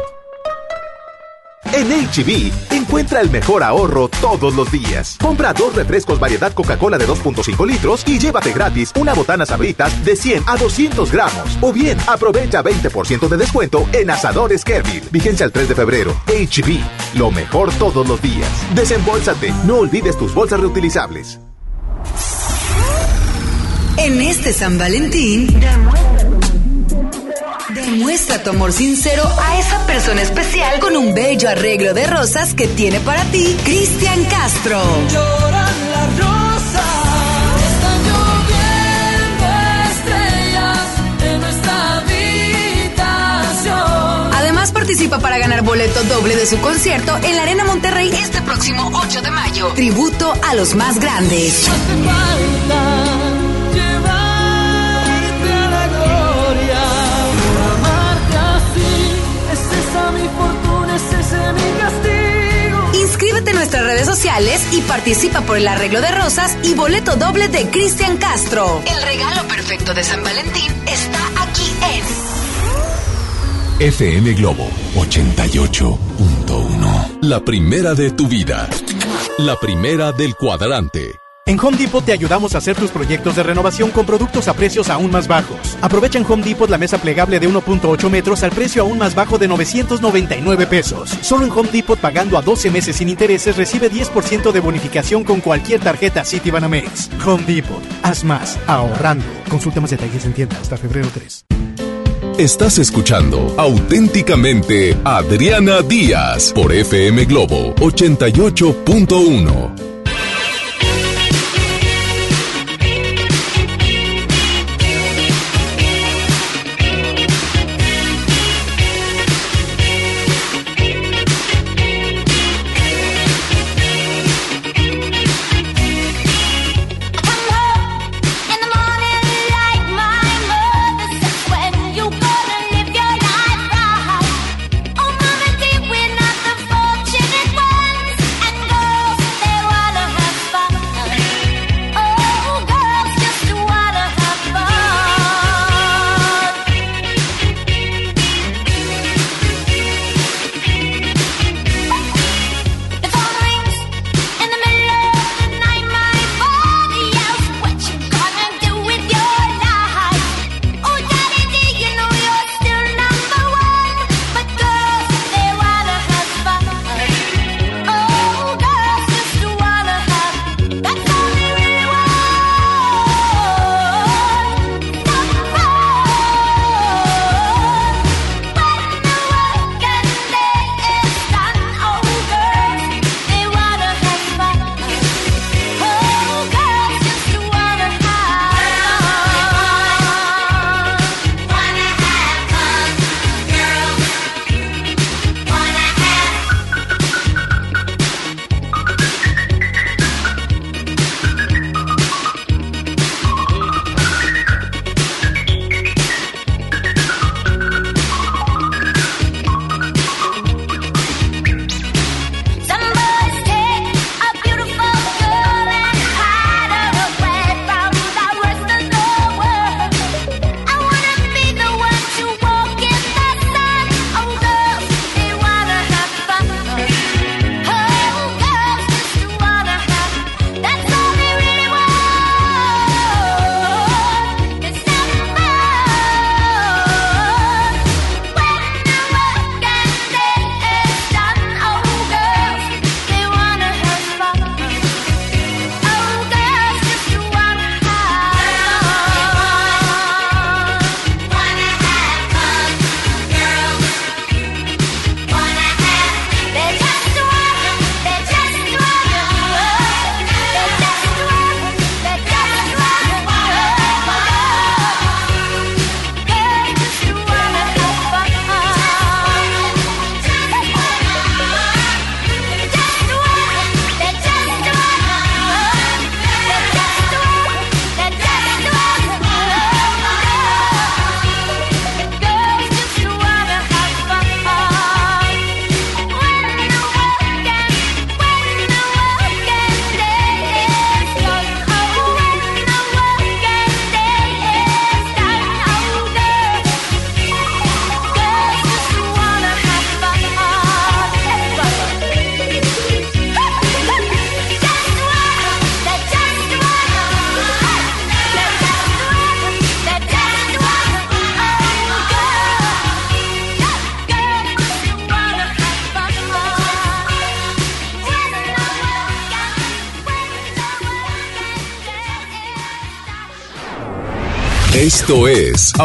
En HB, encuentra el mejor ahorro todos los días. Compra dos refrescos variedad Coca-Cola de 2.5 litros y llévate gratis una botana sabritas de 100 a 200 gramos. O bien, aprovecha 20% de descuento en asadores Kevin. Vigencia el 3 de febrero. HB, lo mejor todos los días. Desembolsate, no olvides tus bolsas reutilizables. En este San Valentín, tu amor sincero a esa persona especial con un bello arreglo de rosas que tiene para ti Cristian Castro. Lloran las rosas, están lloviendo estrellas en nuestra habitación. Además participa para ganar boleto doble de su concierto en la Arena Monterrey este próximo 8 de mayo. Tributo a los más grandes. Hace nuestras redes sociales y participa por el arreglo de rosas y boleto doble de Cristian Castro. El regalo perfecto de San Valentín está aquí en FM Globo 88.1. La primera de tu vida. La primera del cuadrante. En Home Depot te ayudamos a hacer tus proyectos de renovación con productos a precios aún más bajos. Aprovecha en Home Depot la mesa plegable de 1.8 metros al precio aún más bajo de 999 pesos. Solo en Home Depot pagando a 12 meses sin intereses recibe 10% de bonificación con cualquier tarjeta Citibanamex. Home Depot, haz más, ahorrando. Consulta más detalles en tienda hasta febrero 3. Estás escuchando auténticamente Adriana Díaz por FM Globo 88.1.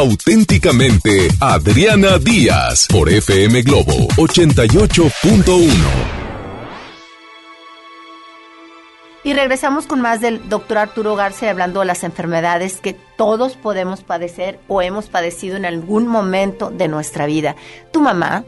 auténticamente Adriana Díaz por FM Globo 88.1. Y regresamos con más del doctor Arturo García hablando de las enfermedades que todos podemos padecer o hemos padecido en algún momento de nuestra vida. Tu mamá,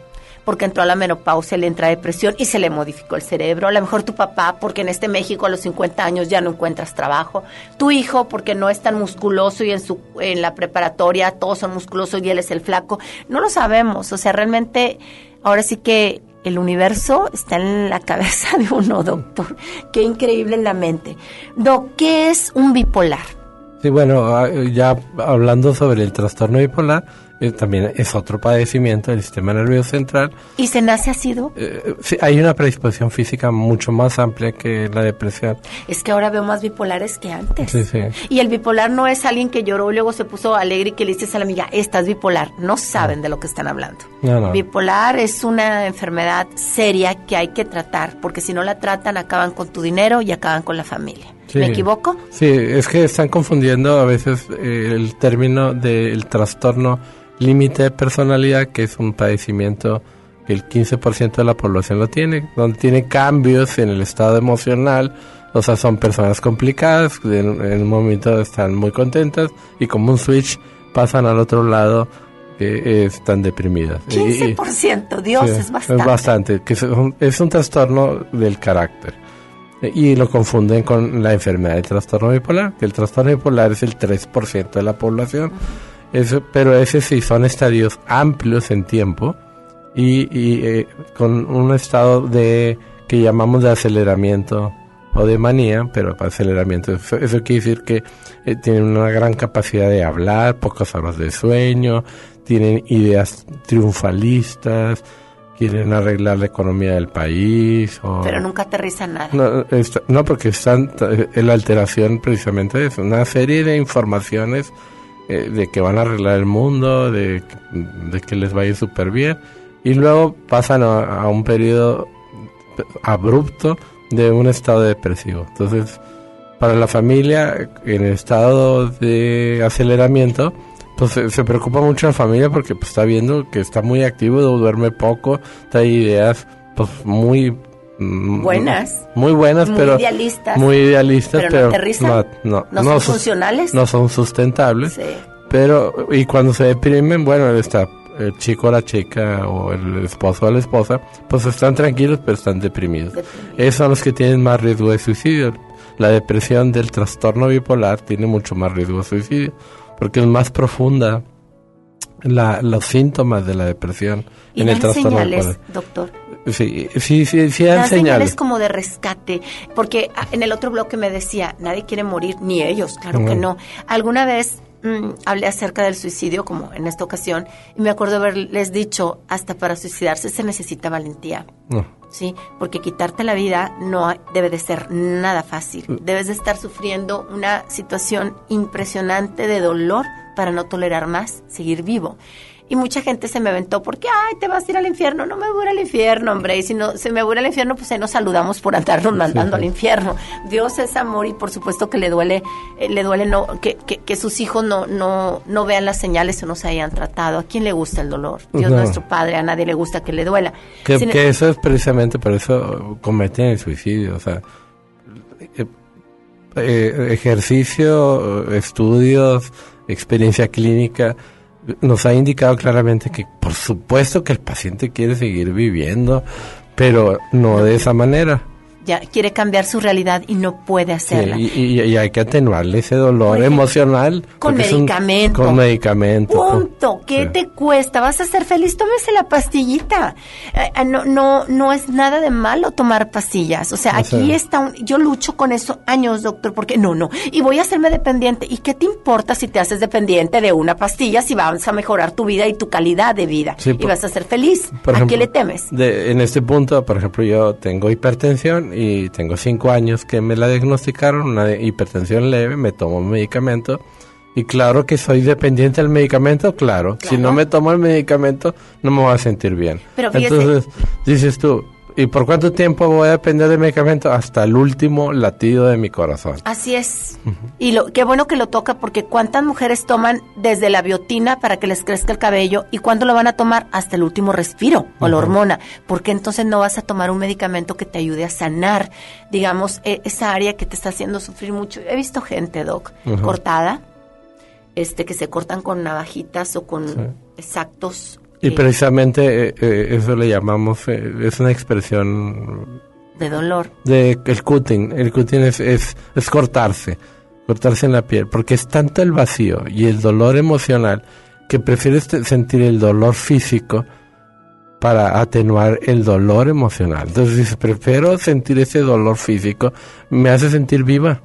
porque entró a la menopausia, le entra depresión y se le modificó el cerebro. A lo mejor tu papá, porque en este México a los 50 años ya no encuentras trabajo. Tu hijo, porque no es tan musculoso y en, su, en la preparatoria todos son musculosos y él es el flaco. No lo sabemos. O sea, realmente ahora sí que el universo está en la cabeza de uno, doctor. Qué increíble en la mente. Doc, ¿qué es un bipolar? Sí, bueno, ah, ya hablando sobre el trastorno bipolar, eh, también es otro padecimiento del sistema nervioso central. ¿Y se nace Doc? Eh, sí, hay una predisposición física mucho más amplia que la depresión. Es que ahora veo más bipolares que antes. Sí, sí. Y el bipolar no es alguien que lloró y luego se puso alegre y que le dices a la amiga, estás bipolar. No saben de lo que están hablando. No, no. Bipolar es una enfermedad seria que hay que tratar, porque si no la tratan acaban con tu dinero y acaban con la familia. Sí. ¿Me equivoco? Sí, es que están confundiendo a veces eh, el término del trastorno límite de personalidad, que es un padecimiento que el 15% de la población lo tiene, donde tiene cambios en el estado emocional, o sea, son personas complicadas, en, en un momento están muy contentas y como un switch pasan al otro lado que están deprimidas. Y- y- 15%, Dios, Sí, es bastante. Es bastante, que es un, es un trastorno del carácter. Y lo confunden con la enfermedad del trastorno bipolar, que el trastorno bipolar es el 3% de la población, pero ese sí son estadios amplios en tiempo y, y, eh, con un estado de que llamamos de aceleramiento o de manía, pero para aceleramiento, eso, eso quiere decir que eh, tienen una gran capacidad de hablar, pocas horas de sueño, tienen ideas triunfalistas, quieren arreglar la economía del país. O, Pero nunca aterriza nada. no, está- no, porque están eh, en la alteración precisamente es una serie de informaciones eh, de que van a arreglar el mundo, de, de que les va a ir súper bien, y luego pasan a, a un periodo abrupto de un estado depresivo. Entonces, para la familia en estado de aceleramiento, pues se, preocupa mucho la familia porque pues, está viendo que está muy activo, duerme poco, trae ideas pues muy mm, Buenas. muy buenas, Muy pero idealistas. muy idealistas, Pero no aterrizan. no, no, ¿No son funcionales? no son sustentables. Sí. Pero y cuando se deprimen, bueno, está el chico o la chica o el esposo o la esposa, pues están tranquilos pero están deprimidos. Esos son los que tienen más riesgo de suicidio. La depresión del trastorno bipolar tiene mucho más riesgo de suicidio porque es más profunda la, los síntomas de la depresión Y en el trastorno señales, doctor. Sí, sí, sí, sí dan Dan señales. señales como de rescate, porque ah, en el otro bloque me decía, nadie quiere morir, ni ellos, claro que No. no. Alguna vez mm, hablé acerca del suicidio, como en esta ocasión, y me acuerdo haberles dicho, hasta para suicidarse se necesita valentía. No. Sí, porque quitarte la vida no debe de ser nada fácil. Debes de estar sufriendo una situación impresionante de dolor para no tolerar más, seguir vivo. Y mucha gente se me aventó porque, ay, te vas a ir al infierno. No me voy a ir al infierno, hombre. Y si no se me voy a ir al infierno, pues ahí nos saludamos por andarnos mandando al infierno. Dios es amor y por supuesto que le duele, eh, le duele no, que, que, que sus hijos no, no, no vean las señales o no se hayan tratado. ¿A quién le gusta el dolor? Dios No. nuestro Padre, a nadie le gusta que le duela. Que, Sin- que eso es precisamente por eso cometen el suicidio. O sea, eh, eh, ejercicio, estudios, experiencia clínica, nos ha indicado claramente que por supuesto que el paciente quiere seguir viviendo, pero no de esa manera. Ya quiere cambiar su realidad y no puede Sí, hacerla. y, y- y hay que atenuarle ese dolor emocional. Con es un- medicamento. con medicamento. Punto. ¿Qué Sí. te cuesta? Vas a ser feliz. Tómese la pastillita. Eh, eh, no, no, no es nada de malo tomar pastillas. O sea, O aquí sea- está un, yo lucho con eso años, doctor, porque no, no. Y voy a hacerme dependiente. ¿Y qué te importa si te haces dependiente de una pastilla si vas a mejorar tu vida y tu calidad de vida? Sí, y por- vas a ser feliz. Por ¿A qué ejemplo, le temes? de- en este punto, por ejemplo, yo tengo hipertensión y tengo cinco años que me la diagnosticaron, una hipertensión leve, me tomo un medicamento y claro que soy dependiente del medicamento, claro. Si no me tomo el medicamento no me voy a sentir bien. Pero fíjese- Entonces, dices tú, ¿Y por cuánto tiempo voy a depender del medicamento? Hasta el último latido de mi corazón. Así es. Y lo, qué bueno que lo toca porque cuántas mujeres toman desde la biotina para que les crezca el cabello y cuándo lo van a tomar hasta el último respiro o la hormona. Porque entonces no vas a tomar un medicamento que te ayude a sanar, digamos, e- esa área que te está haciendo sufrir mucho. He visto gente, Doc, cortada, este, que se cortan con navajitas o con exactos Y eh, precisamente eh, eh, eso le llamamos, eh, es una expresión de dolor. de el cutting. El cutting es, es, es cortarse, cortarse en la piel, porque es tanto el vacío y el dolor emocional que prefieres sentir el dolor físico para atenuar el dolor emocional. Entonces dices, prefiero sentir ese dolor físico, me hace sentir viva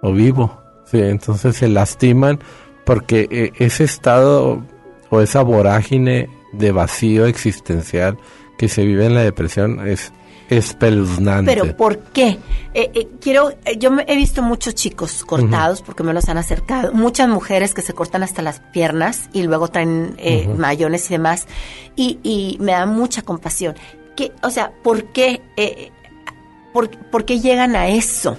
o vivo. Sí, entonces se lastiman porque ese estado o esa vorágine de vacío existencial que se vive en la depresión es espeluznante. Pero ¿por qué? Eh, eh, quiero, eh, yo me- he visto muchos chicos cortados porque me los han acercado, muchas mujeres que se cortan hasta las piernas y luego traen eh, mayones y demás, y, y me da mucha compasión. ¿Qué, o sea, ¿por qué, eh, por, por qué llegan a eso?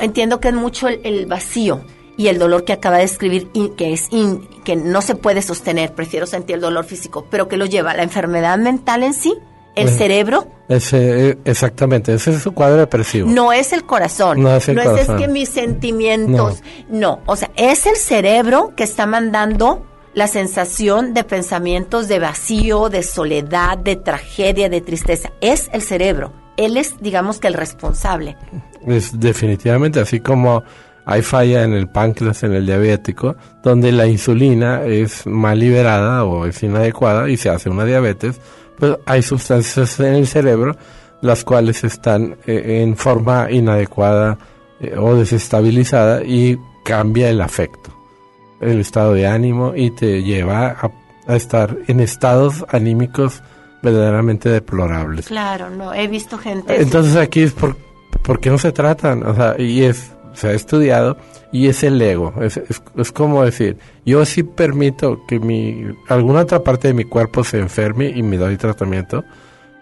Entiendo que es mucho el, el vacío y el dolor que acaba de escribir que es in- que no se puede sostener, prefiero sentir el dolor físico, pero que lo lleva la enfermedad mental en sí, el cerebro, Ese, eh, exactamente, ese es su cuadro depresivo. no es el corazón. No es el corazón. que mis sentimientos. No. o sea, es el cerebro que está mandando la sensación de pensamientos de vacío, de soledad, de tragedia, de tristeza. Es el cerebro. Él es, digamos que, el responsable. Es definitivamente así como hay falla en el páncreas, en el diabético, donde la insulina es mal liberada o es inadecuada y se hace una diabetes, pues hay sustancias en el cerebro las cuales están eh, en forma inadecuada eh, o desestabilizada y cambia el afecto, el estado de ánimo y te lleva a, a estar en estados anímicos verdaderamente deplorables. Claro, no. He visto gente. Entonces aquí es por, por qué no se tratan, o sea, y es, se ha estudiado y es el ego, es, es, es como decir, yo sí permito que mi, alguna otra parte de mi cuerpo se enferme y me doy tratamiento,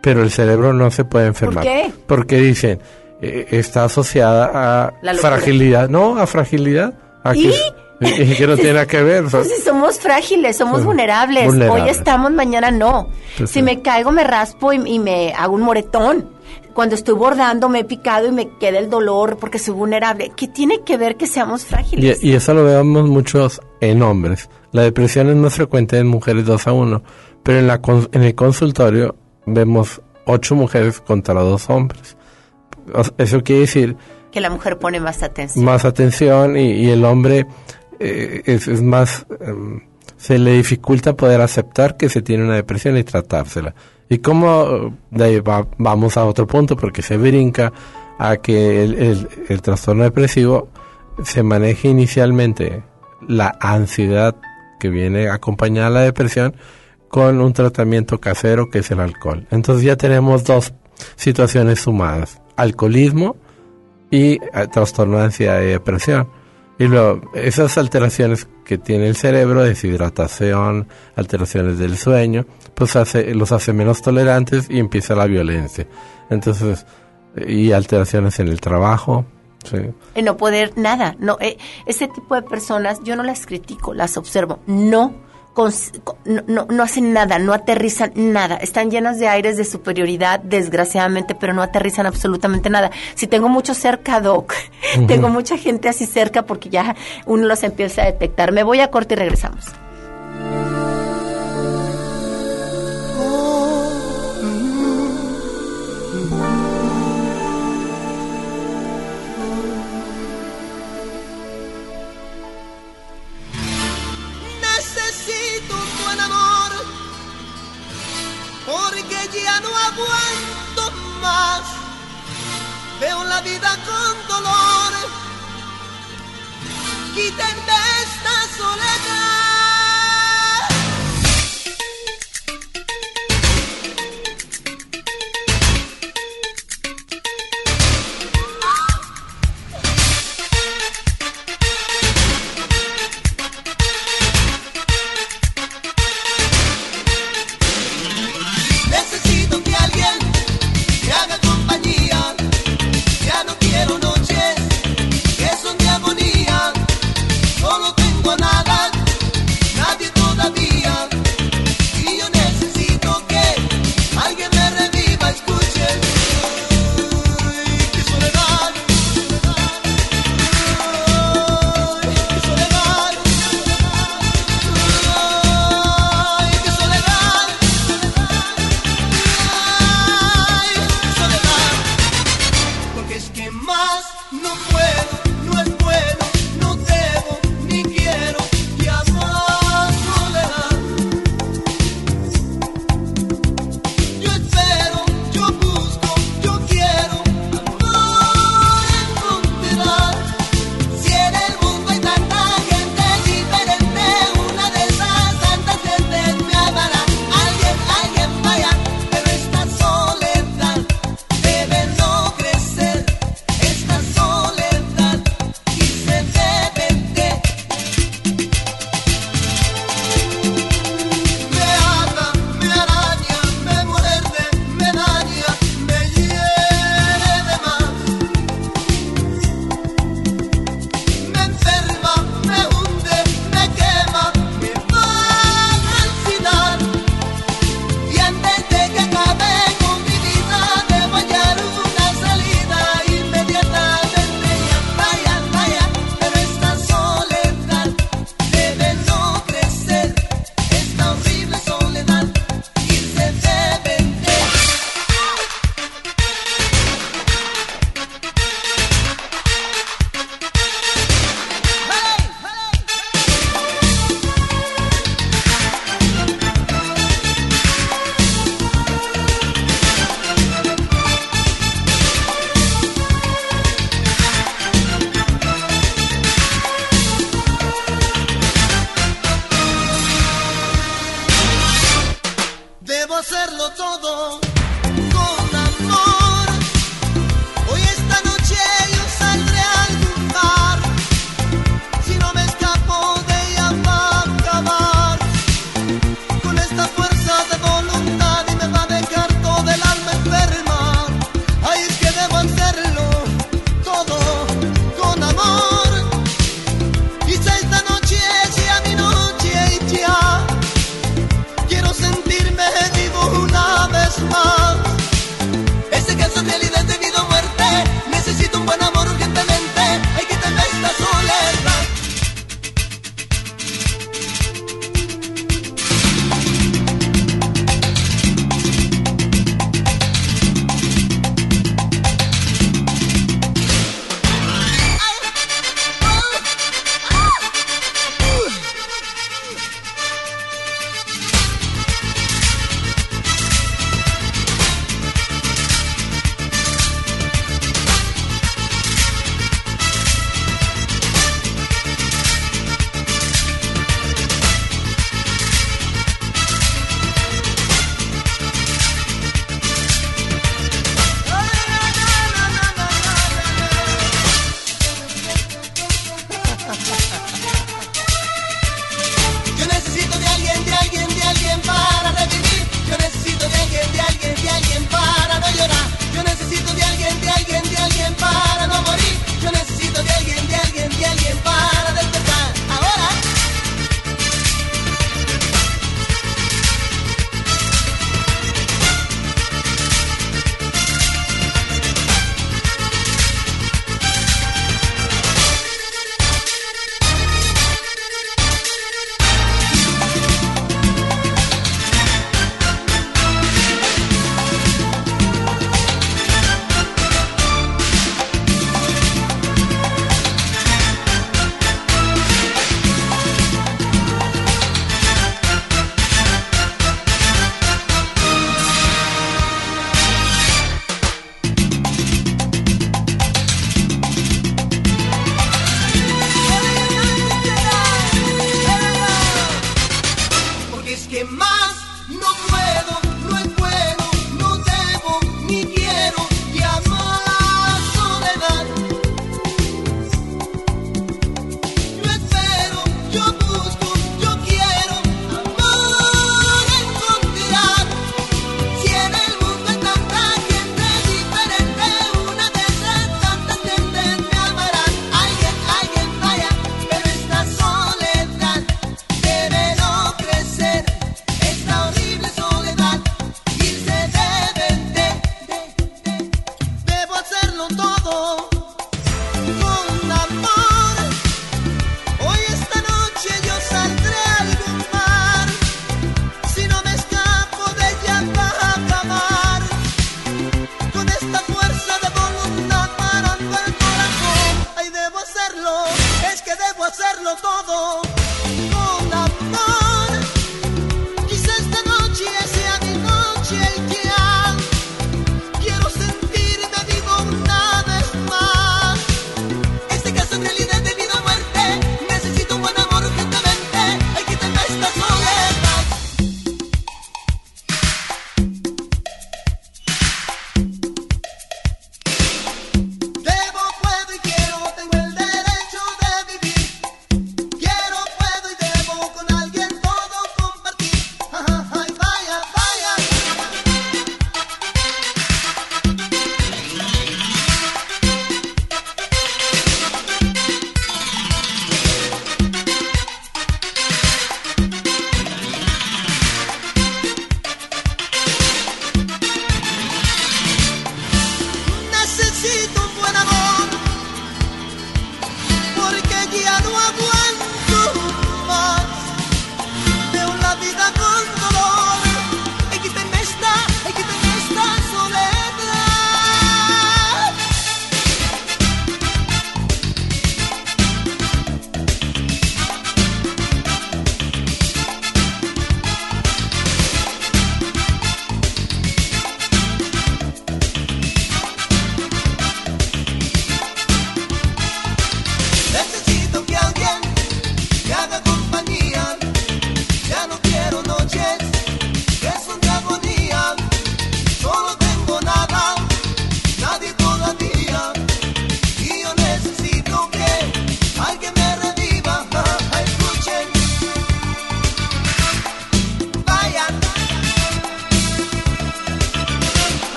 pero el cerebro no se puede enfermar. qué? Porque dicen, eh, está asociada a La fragilidad, no, a fragilidad, a que, y que no tiene nada que ver. Pues si somos frágiles, somos Sí. vulnerables. Hoy estamos, mañana no. Pues si sí. me caigo, me raspo y, y me hago un moretón. Cuando estoy bordando, me he picado y me queda el dolor porque soy vulnerable. ¿Qué tiene que ver que seamos frágiles? Y, y eso lo vemos muchos en hombres. La depresión es más frecuente en mujeres 2 a 1, pero en, la, en el consultorio vemos 8 mujeres contra 2 hombres. Eso quiere decir Que la mujer pone más atención. más atención y, y el hombre eh, es, es más... em, se le dificulta poder aceptar que se tiene una depresión y tratársela. Y como de ahí va- vamos a otro punto, porque se brinca a que el, el- el trastorno depresivo se maneje inicialmente la ansiedad que viene acompañada a la depresión con un tratamiento casero que es el alcohol. Entonces ya tenemos dos situaciones sumadas, alcoholismo y eh, trastorno de ansiedad y depresión. Y luego, esas alteraciones que tiene el cerebro, deshidratación, alteraciones del sueño, pues hace, los hace menos tolerantes y empieza la violencia. Entonces, y alteraciones en el trabajo. Sí. En no poder nada. No, eh, ese tipo de personas, yo no las critico, las observo. No, no, no, hacen nada, no aterrizan nada. Están llenas de aires de superioridad, desgraciadamente, pero no aterrizan absolutamente nada. Si tengo mucho cerca, Doc, tengo mucha gente así cerca porque ya uno los empieza a detectar. Me voy a corte y regresamos. No aguanto más. Veo la vida con dolor. Quítenme esta soledad.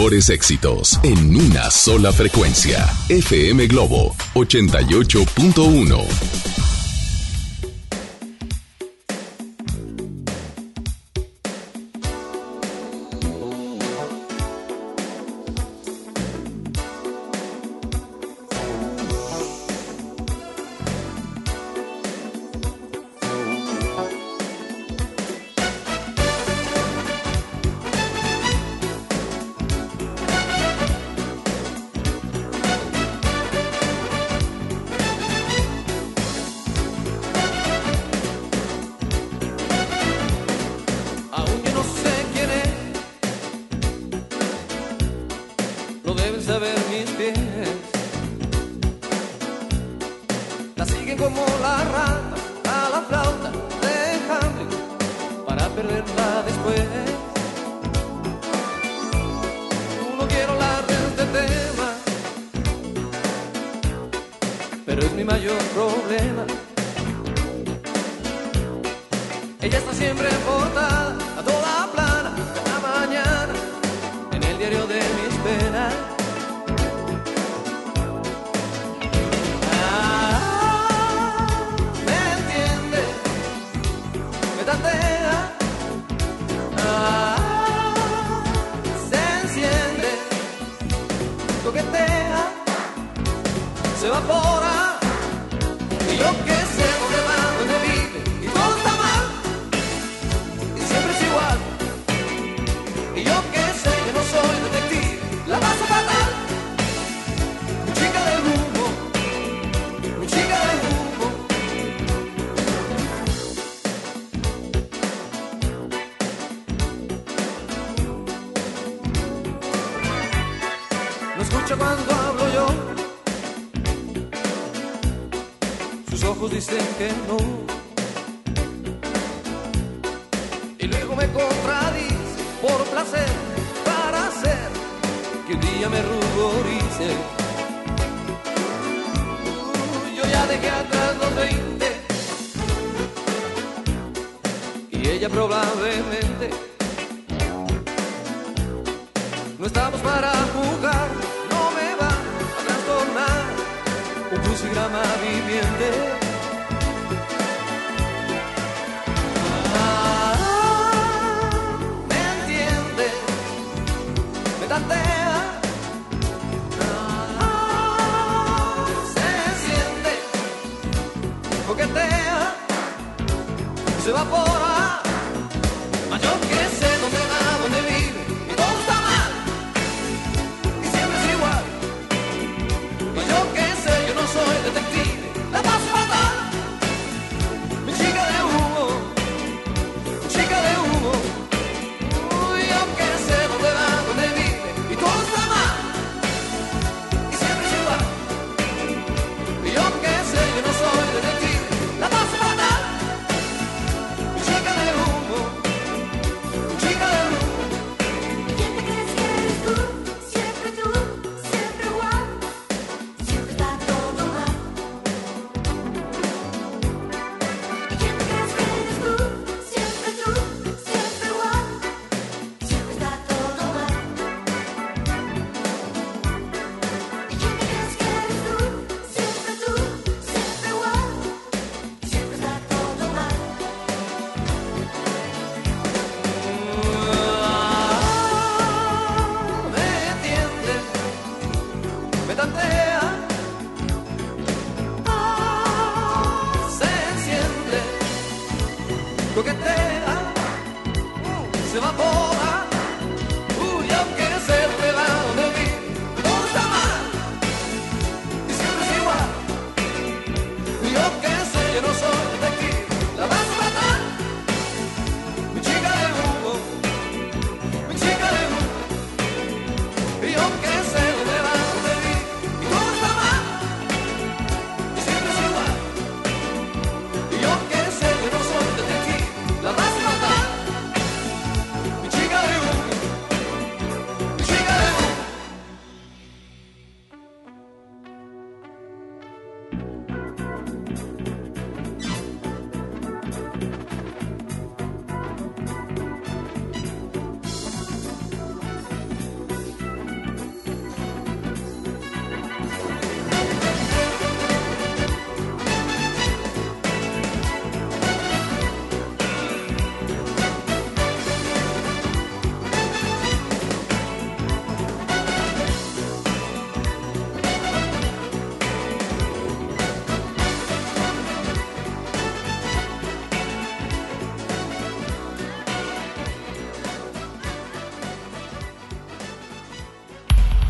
Mejores éxitos en una sola frecuencia. FM Globo 88.1.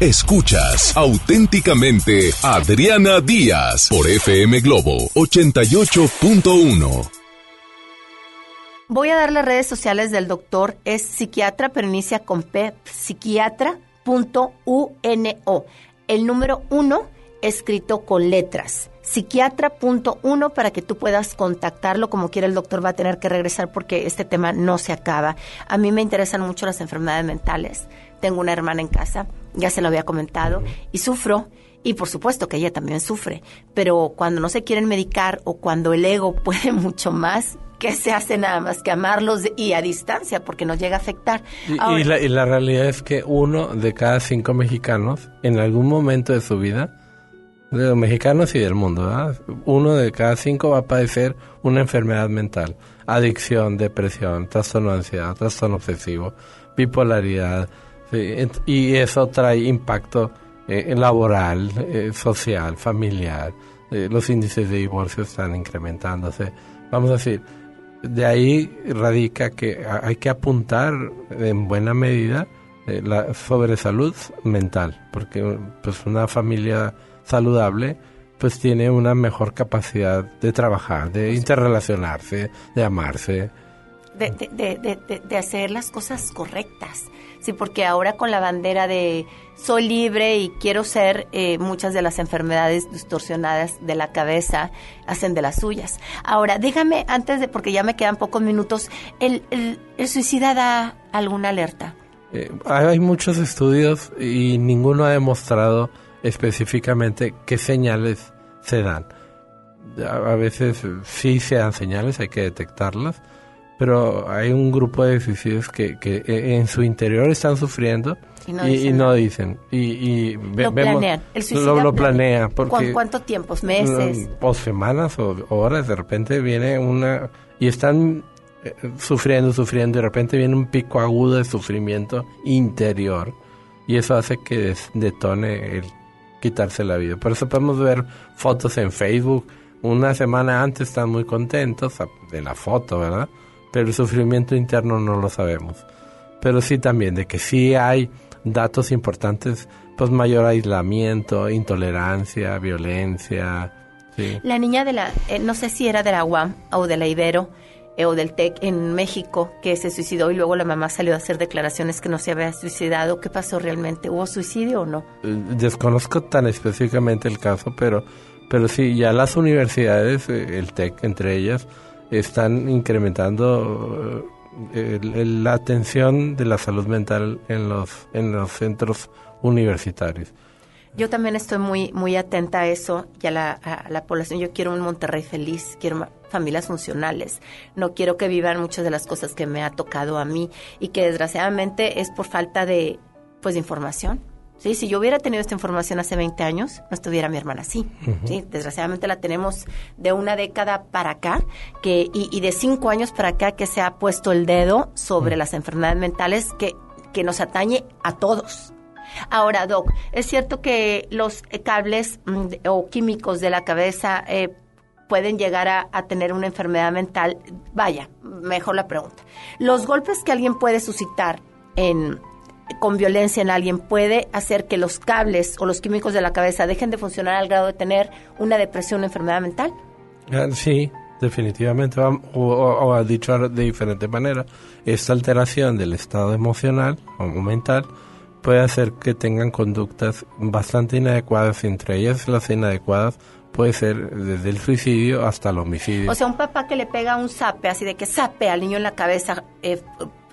Escuchas auténticamente Adriana Díaz por FM Globo 88.1. Voy a dar las redes sociales del doctor, es psiquiatra, pero inicia con P, psiquiatra.uno. El número uno escrito con letras. Psiquiatra.1 para que tú puedas contactarlo como quiera el doctor va a tener que regresar porque este tema no se acaba. A mí me interesan mucho las enfermedades mentales. Tengo una hermana en casa, ya se lo había comentado, y sufro. Y por supuesto que ella también sufre, pero cuando no se quieren medicar o cuando el ego puede mucho más, ¿qué se hace nada más que amarlos y a distancia? Porque nos llega a afectar. Y, la, y la realidad es que uno de cada cinco mexicanos, en algún momento de su vida, de los mexicanos y del mundo, ¿verdad? uno de cada cinco va a padecer una enfermedad mental. Adicción, depresión, trastorno de ansiedad, trastorno obsesivo, bipolaridad. ¿Sí? Y eso trae impacto eh, laboral, eh, social, familiar. Eh, los índices de divorcio están incrementándose. Vamos a decir, de ahí radica que hay que apuntar en buena medida la, sobre salud mental, porque pues una familia saludable pues tiene una mejor capacidad de trabajar, de interrelacionarse, de amarse. de, de, de, de- de- de hacer las cosas correctas. Sí, porque ahora con la bandera de soy libre y quiero ser, eh, muchas de las enfermedades distorsionadas de la cabeza hacen de las suyas. Ahora, déjame, antes de, porque ya me quedan pocos minutos, ¿el, el, suicida da alguna alerta? Eh, hay muchos estudios y ninguno ha demostrado específicamente qué señales se dan. A, veces sí se dan señales, hay que detectarlas, pero hay un grupo de suicidios que, que eh, en su interior están sufriendo Y no y, dicen y no dicen. Y, y ve- Lo vemos- planean. El lo, lo planea. planea. Porque, ¿Cuán- ¿Cuánto tiempo? ¿Meses? Mm, O semanas o horas, de repente viene una... Y están eh, sufriendo, sufriendo, y de repente viene un pico agudo de sufrimiento interior. Y eso hace que des- detone el quitarse la vida. Por eso podemos ver fotos en Facebook. Una semana antes están muy contentos de la foto, ¿verdad? Pero el sufrimiento interno no lo sabemos. Pero sí también de que sí hay datos importantes, pues mayor aislamiento, intolerancia, violencia, sí. La niña de la, eh, no sé si era de la UAM o de la Ibero eh, o del TEC en México que se suicidó y luego la mamá salió a hacer declaraciones que no se había suicidado. ¿Qué pasó realmente? ¿Hubo suicidio o no? Eh, Desconozco tan específicamente el caso, pero, pero sí, ya las universidades, eh, el TEC entre ellas, están incrementando eh, el- la atención de la salud mental en los, en los centros universitarios. Yo también estoy muy muy atenta a eso y a la, a la población. Yo quiero un Monterrey feliz, quiero familias funcionales. No quiero que vivan muchas de las cosas que me ha tocado a mí y que desgraciadamente es por falta de pues de información. Sí, si yo hubiera tenido esta información hace 20 años, no estuviera mi hermana así. Sí, desgraciadamente la tenemos de una década para acá que y, y de cinco años para acá que se ha puesto el dedo sobre las enfermedades mentales que que nos atañe a todos. Ahora, Doc, ¿es cierto que los cables mm, o químicos de la cabeza eh, pueden llegar a, a tener una enfermedad mental? Vaya, mejor la pregunta. ¿Los golpes que alguien puede suscitar en, con violencia en alguien puede hacer que los cables o los químicos de la cabeza dejen de funcionar al grado de tener una depresión, una enfermedad mental? Ah, Sí, definitivamente, vam- o, o- o dicho de diferente manera, esta alteración del estado emocional o mental puede hacer que tengan conductas bastante inadecuadas, entre ellas las inadecuadas puede ser desde el suicidio hasta el homicidio. O sea, un papá que le pega un zape, así de que zape al niño en la cabeza eh,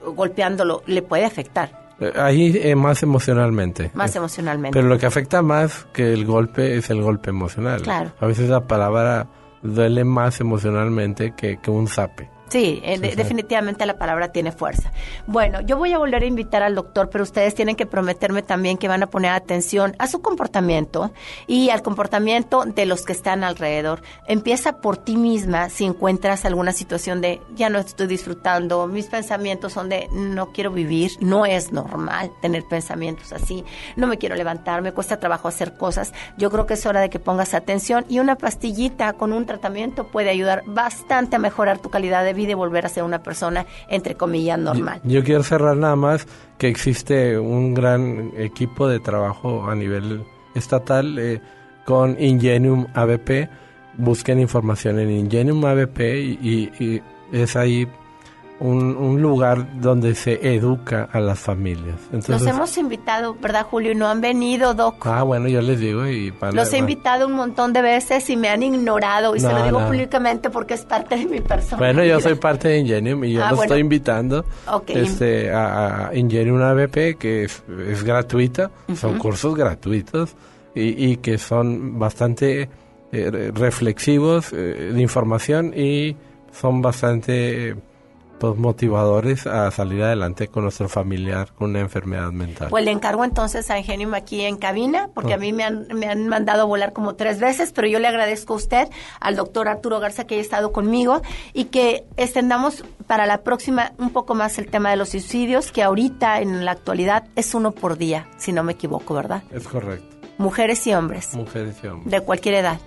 golpeándolo, le puede afectar Ahí eh, más emocionalmente. más Eh, emocionalmente. Pero lo que afecta más que el golpe es el golpe emocional. Claro. A veces la palabra duele más emocionalmente que, que un zape. Sí, eh, sí. definitivamente la palabra tiene fuerza. Bueno, yo voy a volver a invitar al doctor, pero ustedes tienen que prometerme también que van a poner atención a su comportamiento y al comportamiento de los que están alrededor. Empieza por ti misma si encuentras alguna situación de ya no estoy disfrutando, mis pensamientos son de no quiero vivir, no es normal tener pensamientos así, no me quiero levantar, me cuesta trabajo hacer cosas. Yo creo que es hora de que pongas atención y una pastillita con un tratamiento puede ayudar bastante a mejorar tu calidad de vida y volver a ser una persona, entre comillas, normal. Yo quiero cerrar nada más que existe un gran equipo de trabajo a nivel estatal eh, con Ingenium ABP. Busquen información en Ingenium ABP y, y- y es ahí un, un lugar donde se educa a las familias. Entonces, hemos invitado, ¿verdad, Julio? Y no han venido, Doc. ah, bueno, yo les digo y van a- Los he invitado un montón de veces y me han ignorado. Y se No, lo digo no. públicamente porque es parte de mi persona. Bueno, yo soy parte de Ingenium y yo Ah, los bueno. estoy invitando Ok. este, a, a Ingenium ABP, que es, es gratuita, son Ujú. cursos gratuitos y, y que son bastante eh, re- reflexivos eh, de información y son bastante eh, pues, motivadores a salir adelante con nuestro familiar con una enfermedad mental. Pues le encargo entonces a Ingenium aquí en cabina, porque a mí me han, me han mandado a volar como tres veces, pero yo le agradezco a usted, al doctor Arturo Garza, que haya estado conmigo y que extendamos para la próxima un poco más el tema de los suicidios, que ahorita en la actualidad es uno por día, si no me equivoco, ¿verdad? Es correcto. Mujeres y hombres, Mujeres y hombres. de cualquier edad.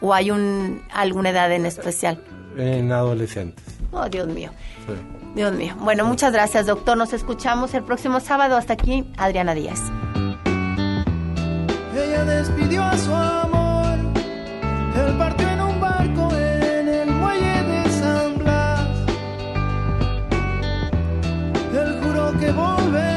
¿O hay un, alguna edad en especial? En adolescentes. Oh, Dios mío. sí. Dios mío. Bueno, muchas gracias, doctor. Nos escuchamos el próximo sábado. Hasta aquí, Adriana Díaz. Ella despidió a su amor, él partió en un barco en el muelle de San Blas. Él juró que volvería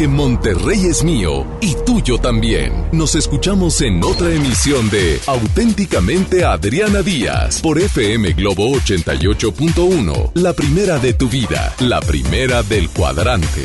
porque Monterrey es mío y tuyo también. Nos escuchamos en otra emisión de Auténticamente Adriana Díaz por FM Globo 88.1, la primera de tu vida, la primera del cuadrante.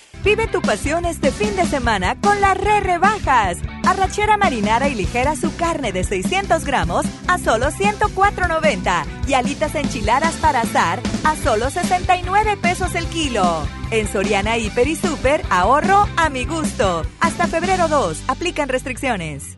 Vive tu pasión este fin de semana con las re rebajas. Arrachera marinara y ligera su carne de 600 gramos a solo 104.90 y alitas enchiladas para asar a solo 69 pesos el kilo. En Soriana Hiper y Super, ahorro a mi gusto. Hasta febrero 2, aplican restricciones.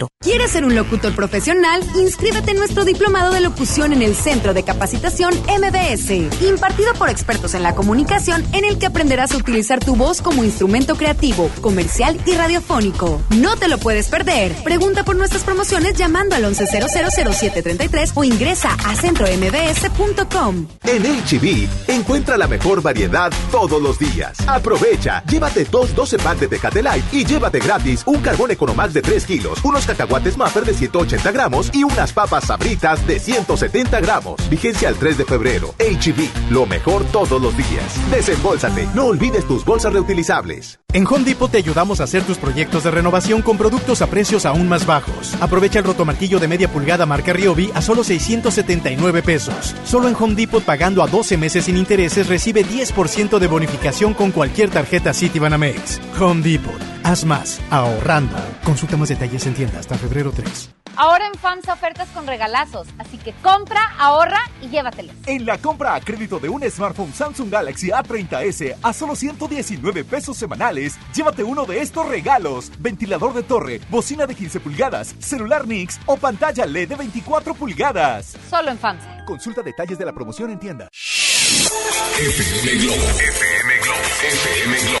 ¿Quieres ser un locutor profesional? Inscríbete en nuestro diplomado de locución en el Centro de Capacitación MBS, impartido por expertos en la comunicación, en el que aprenderás a utilizar tu voz como instrumento creativo, comercial y radiofónico. No te lo puedes perder. Pregunta por nuestras promociones llamando al 11000733 o ingresa a centrombs.com. En HB, encuentra la mejor variedad todos los días. Aprovecha, llévate dos 12 packs de Tecate Light y llévate gratis un carbón Economax de 3 kilos, unos cacahuates Maffer de 180 gramos y unas papas sabritas de 170 gramos. Vigencia al 3 de febrero. HB, lo mejor todos los días. Desembolsate, no olvides tus bolsas reutilizables. En Home Depot te ayudamos a hacer tus proyectos de renovación con productos a precios aún más bajos. Aprovecha el rotomartillo de media pulgada marca Ryobi a solo 679 pesos. Solo en Home Depot pagando a 12 meses sin intereses recibe 10% de bonificación con cualquier tarjeta Citibanamex. Home Depot. Haz más, ahorrando. Consulta más detalles en tienda hasta febrero 3. Ahora en FAMSA ofertas con regalazos, así que compra, ahorra y llévatelos. En la compra a crédito de un smartphone Samsung Galaxy A30s a solo 119 pesos semanales, llévate uno de estos regalos: ventilador de torre, bocina de 15 pulgadas, celular Nix o pantalla LED de 24 pulgadas. Solo en FAMSA. Consulta detalles de la promoción en tienda. FM Globo. FM Globo. FM Globo.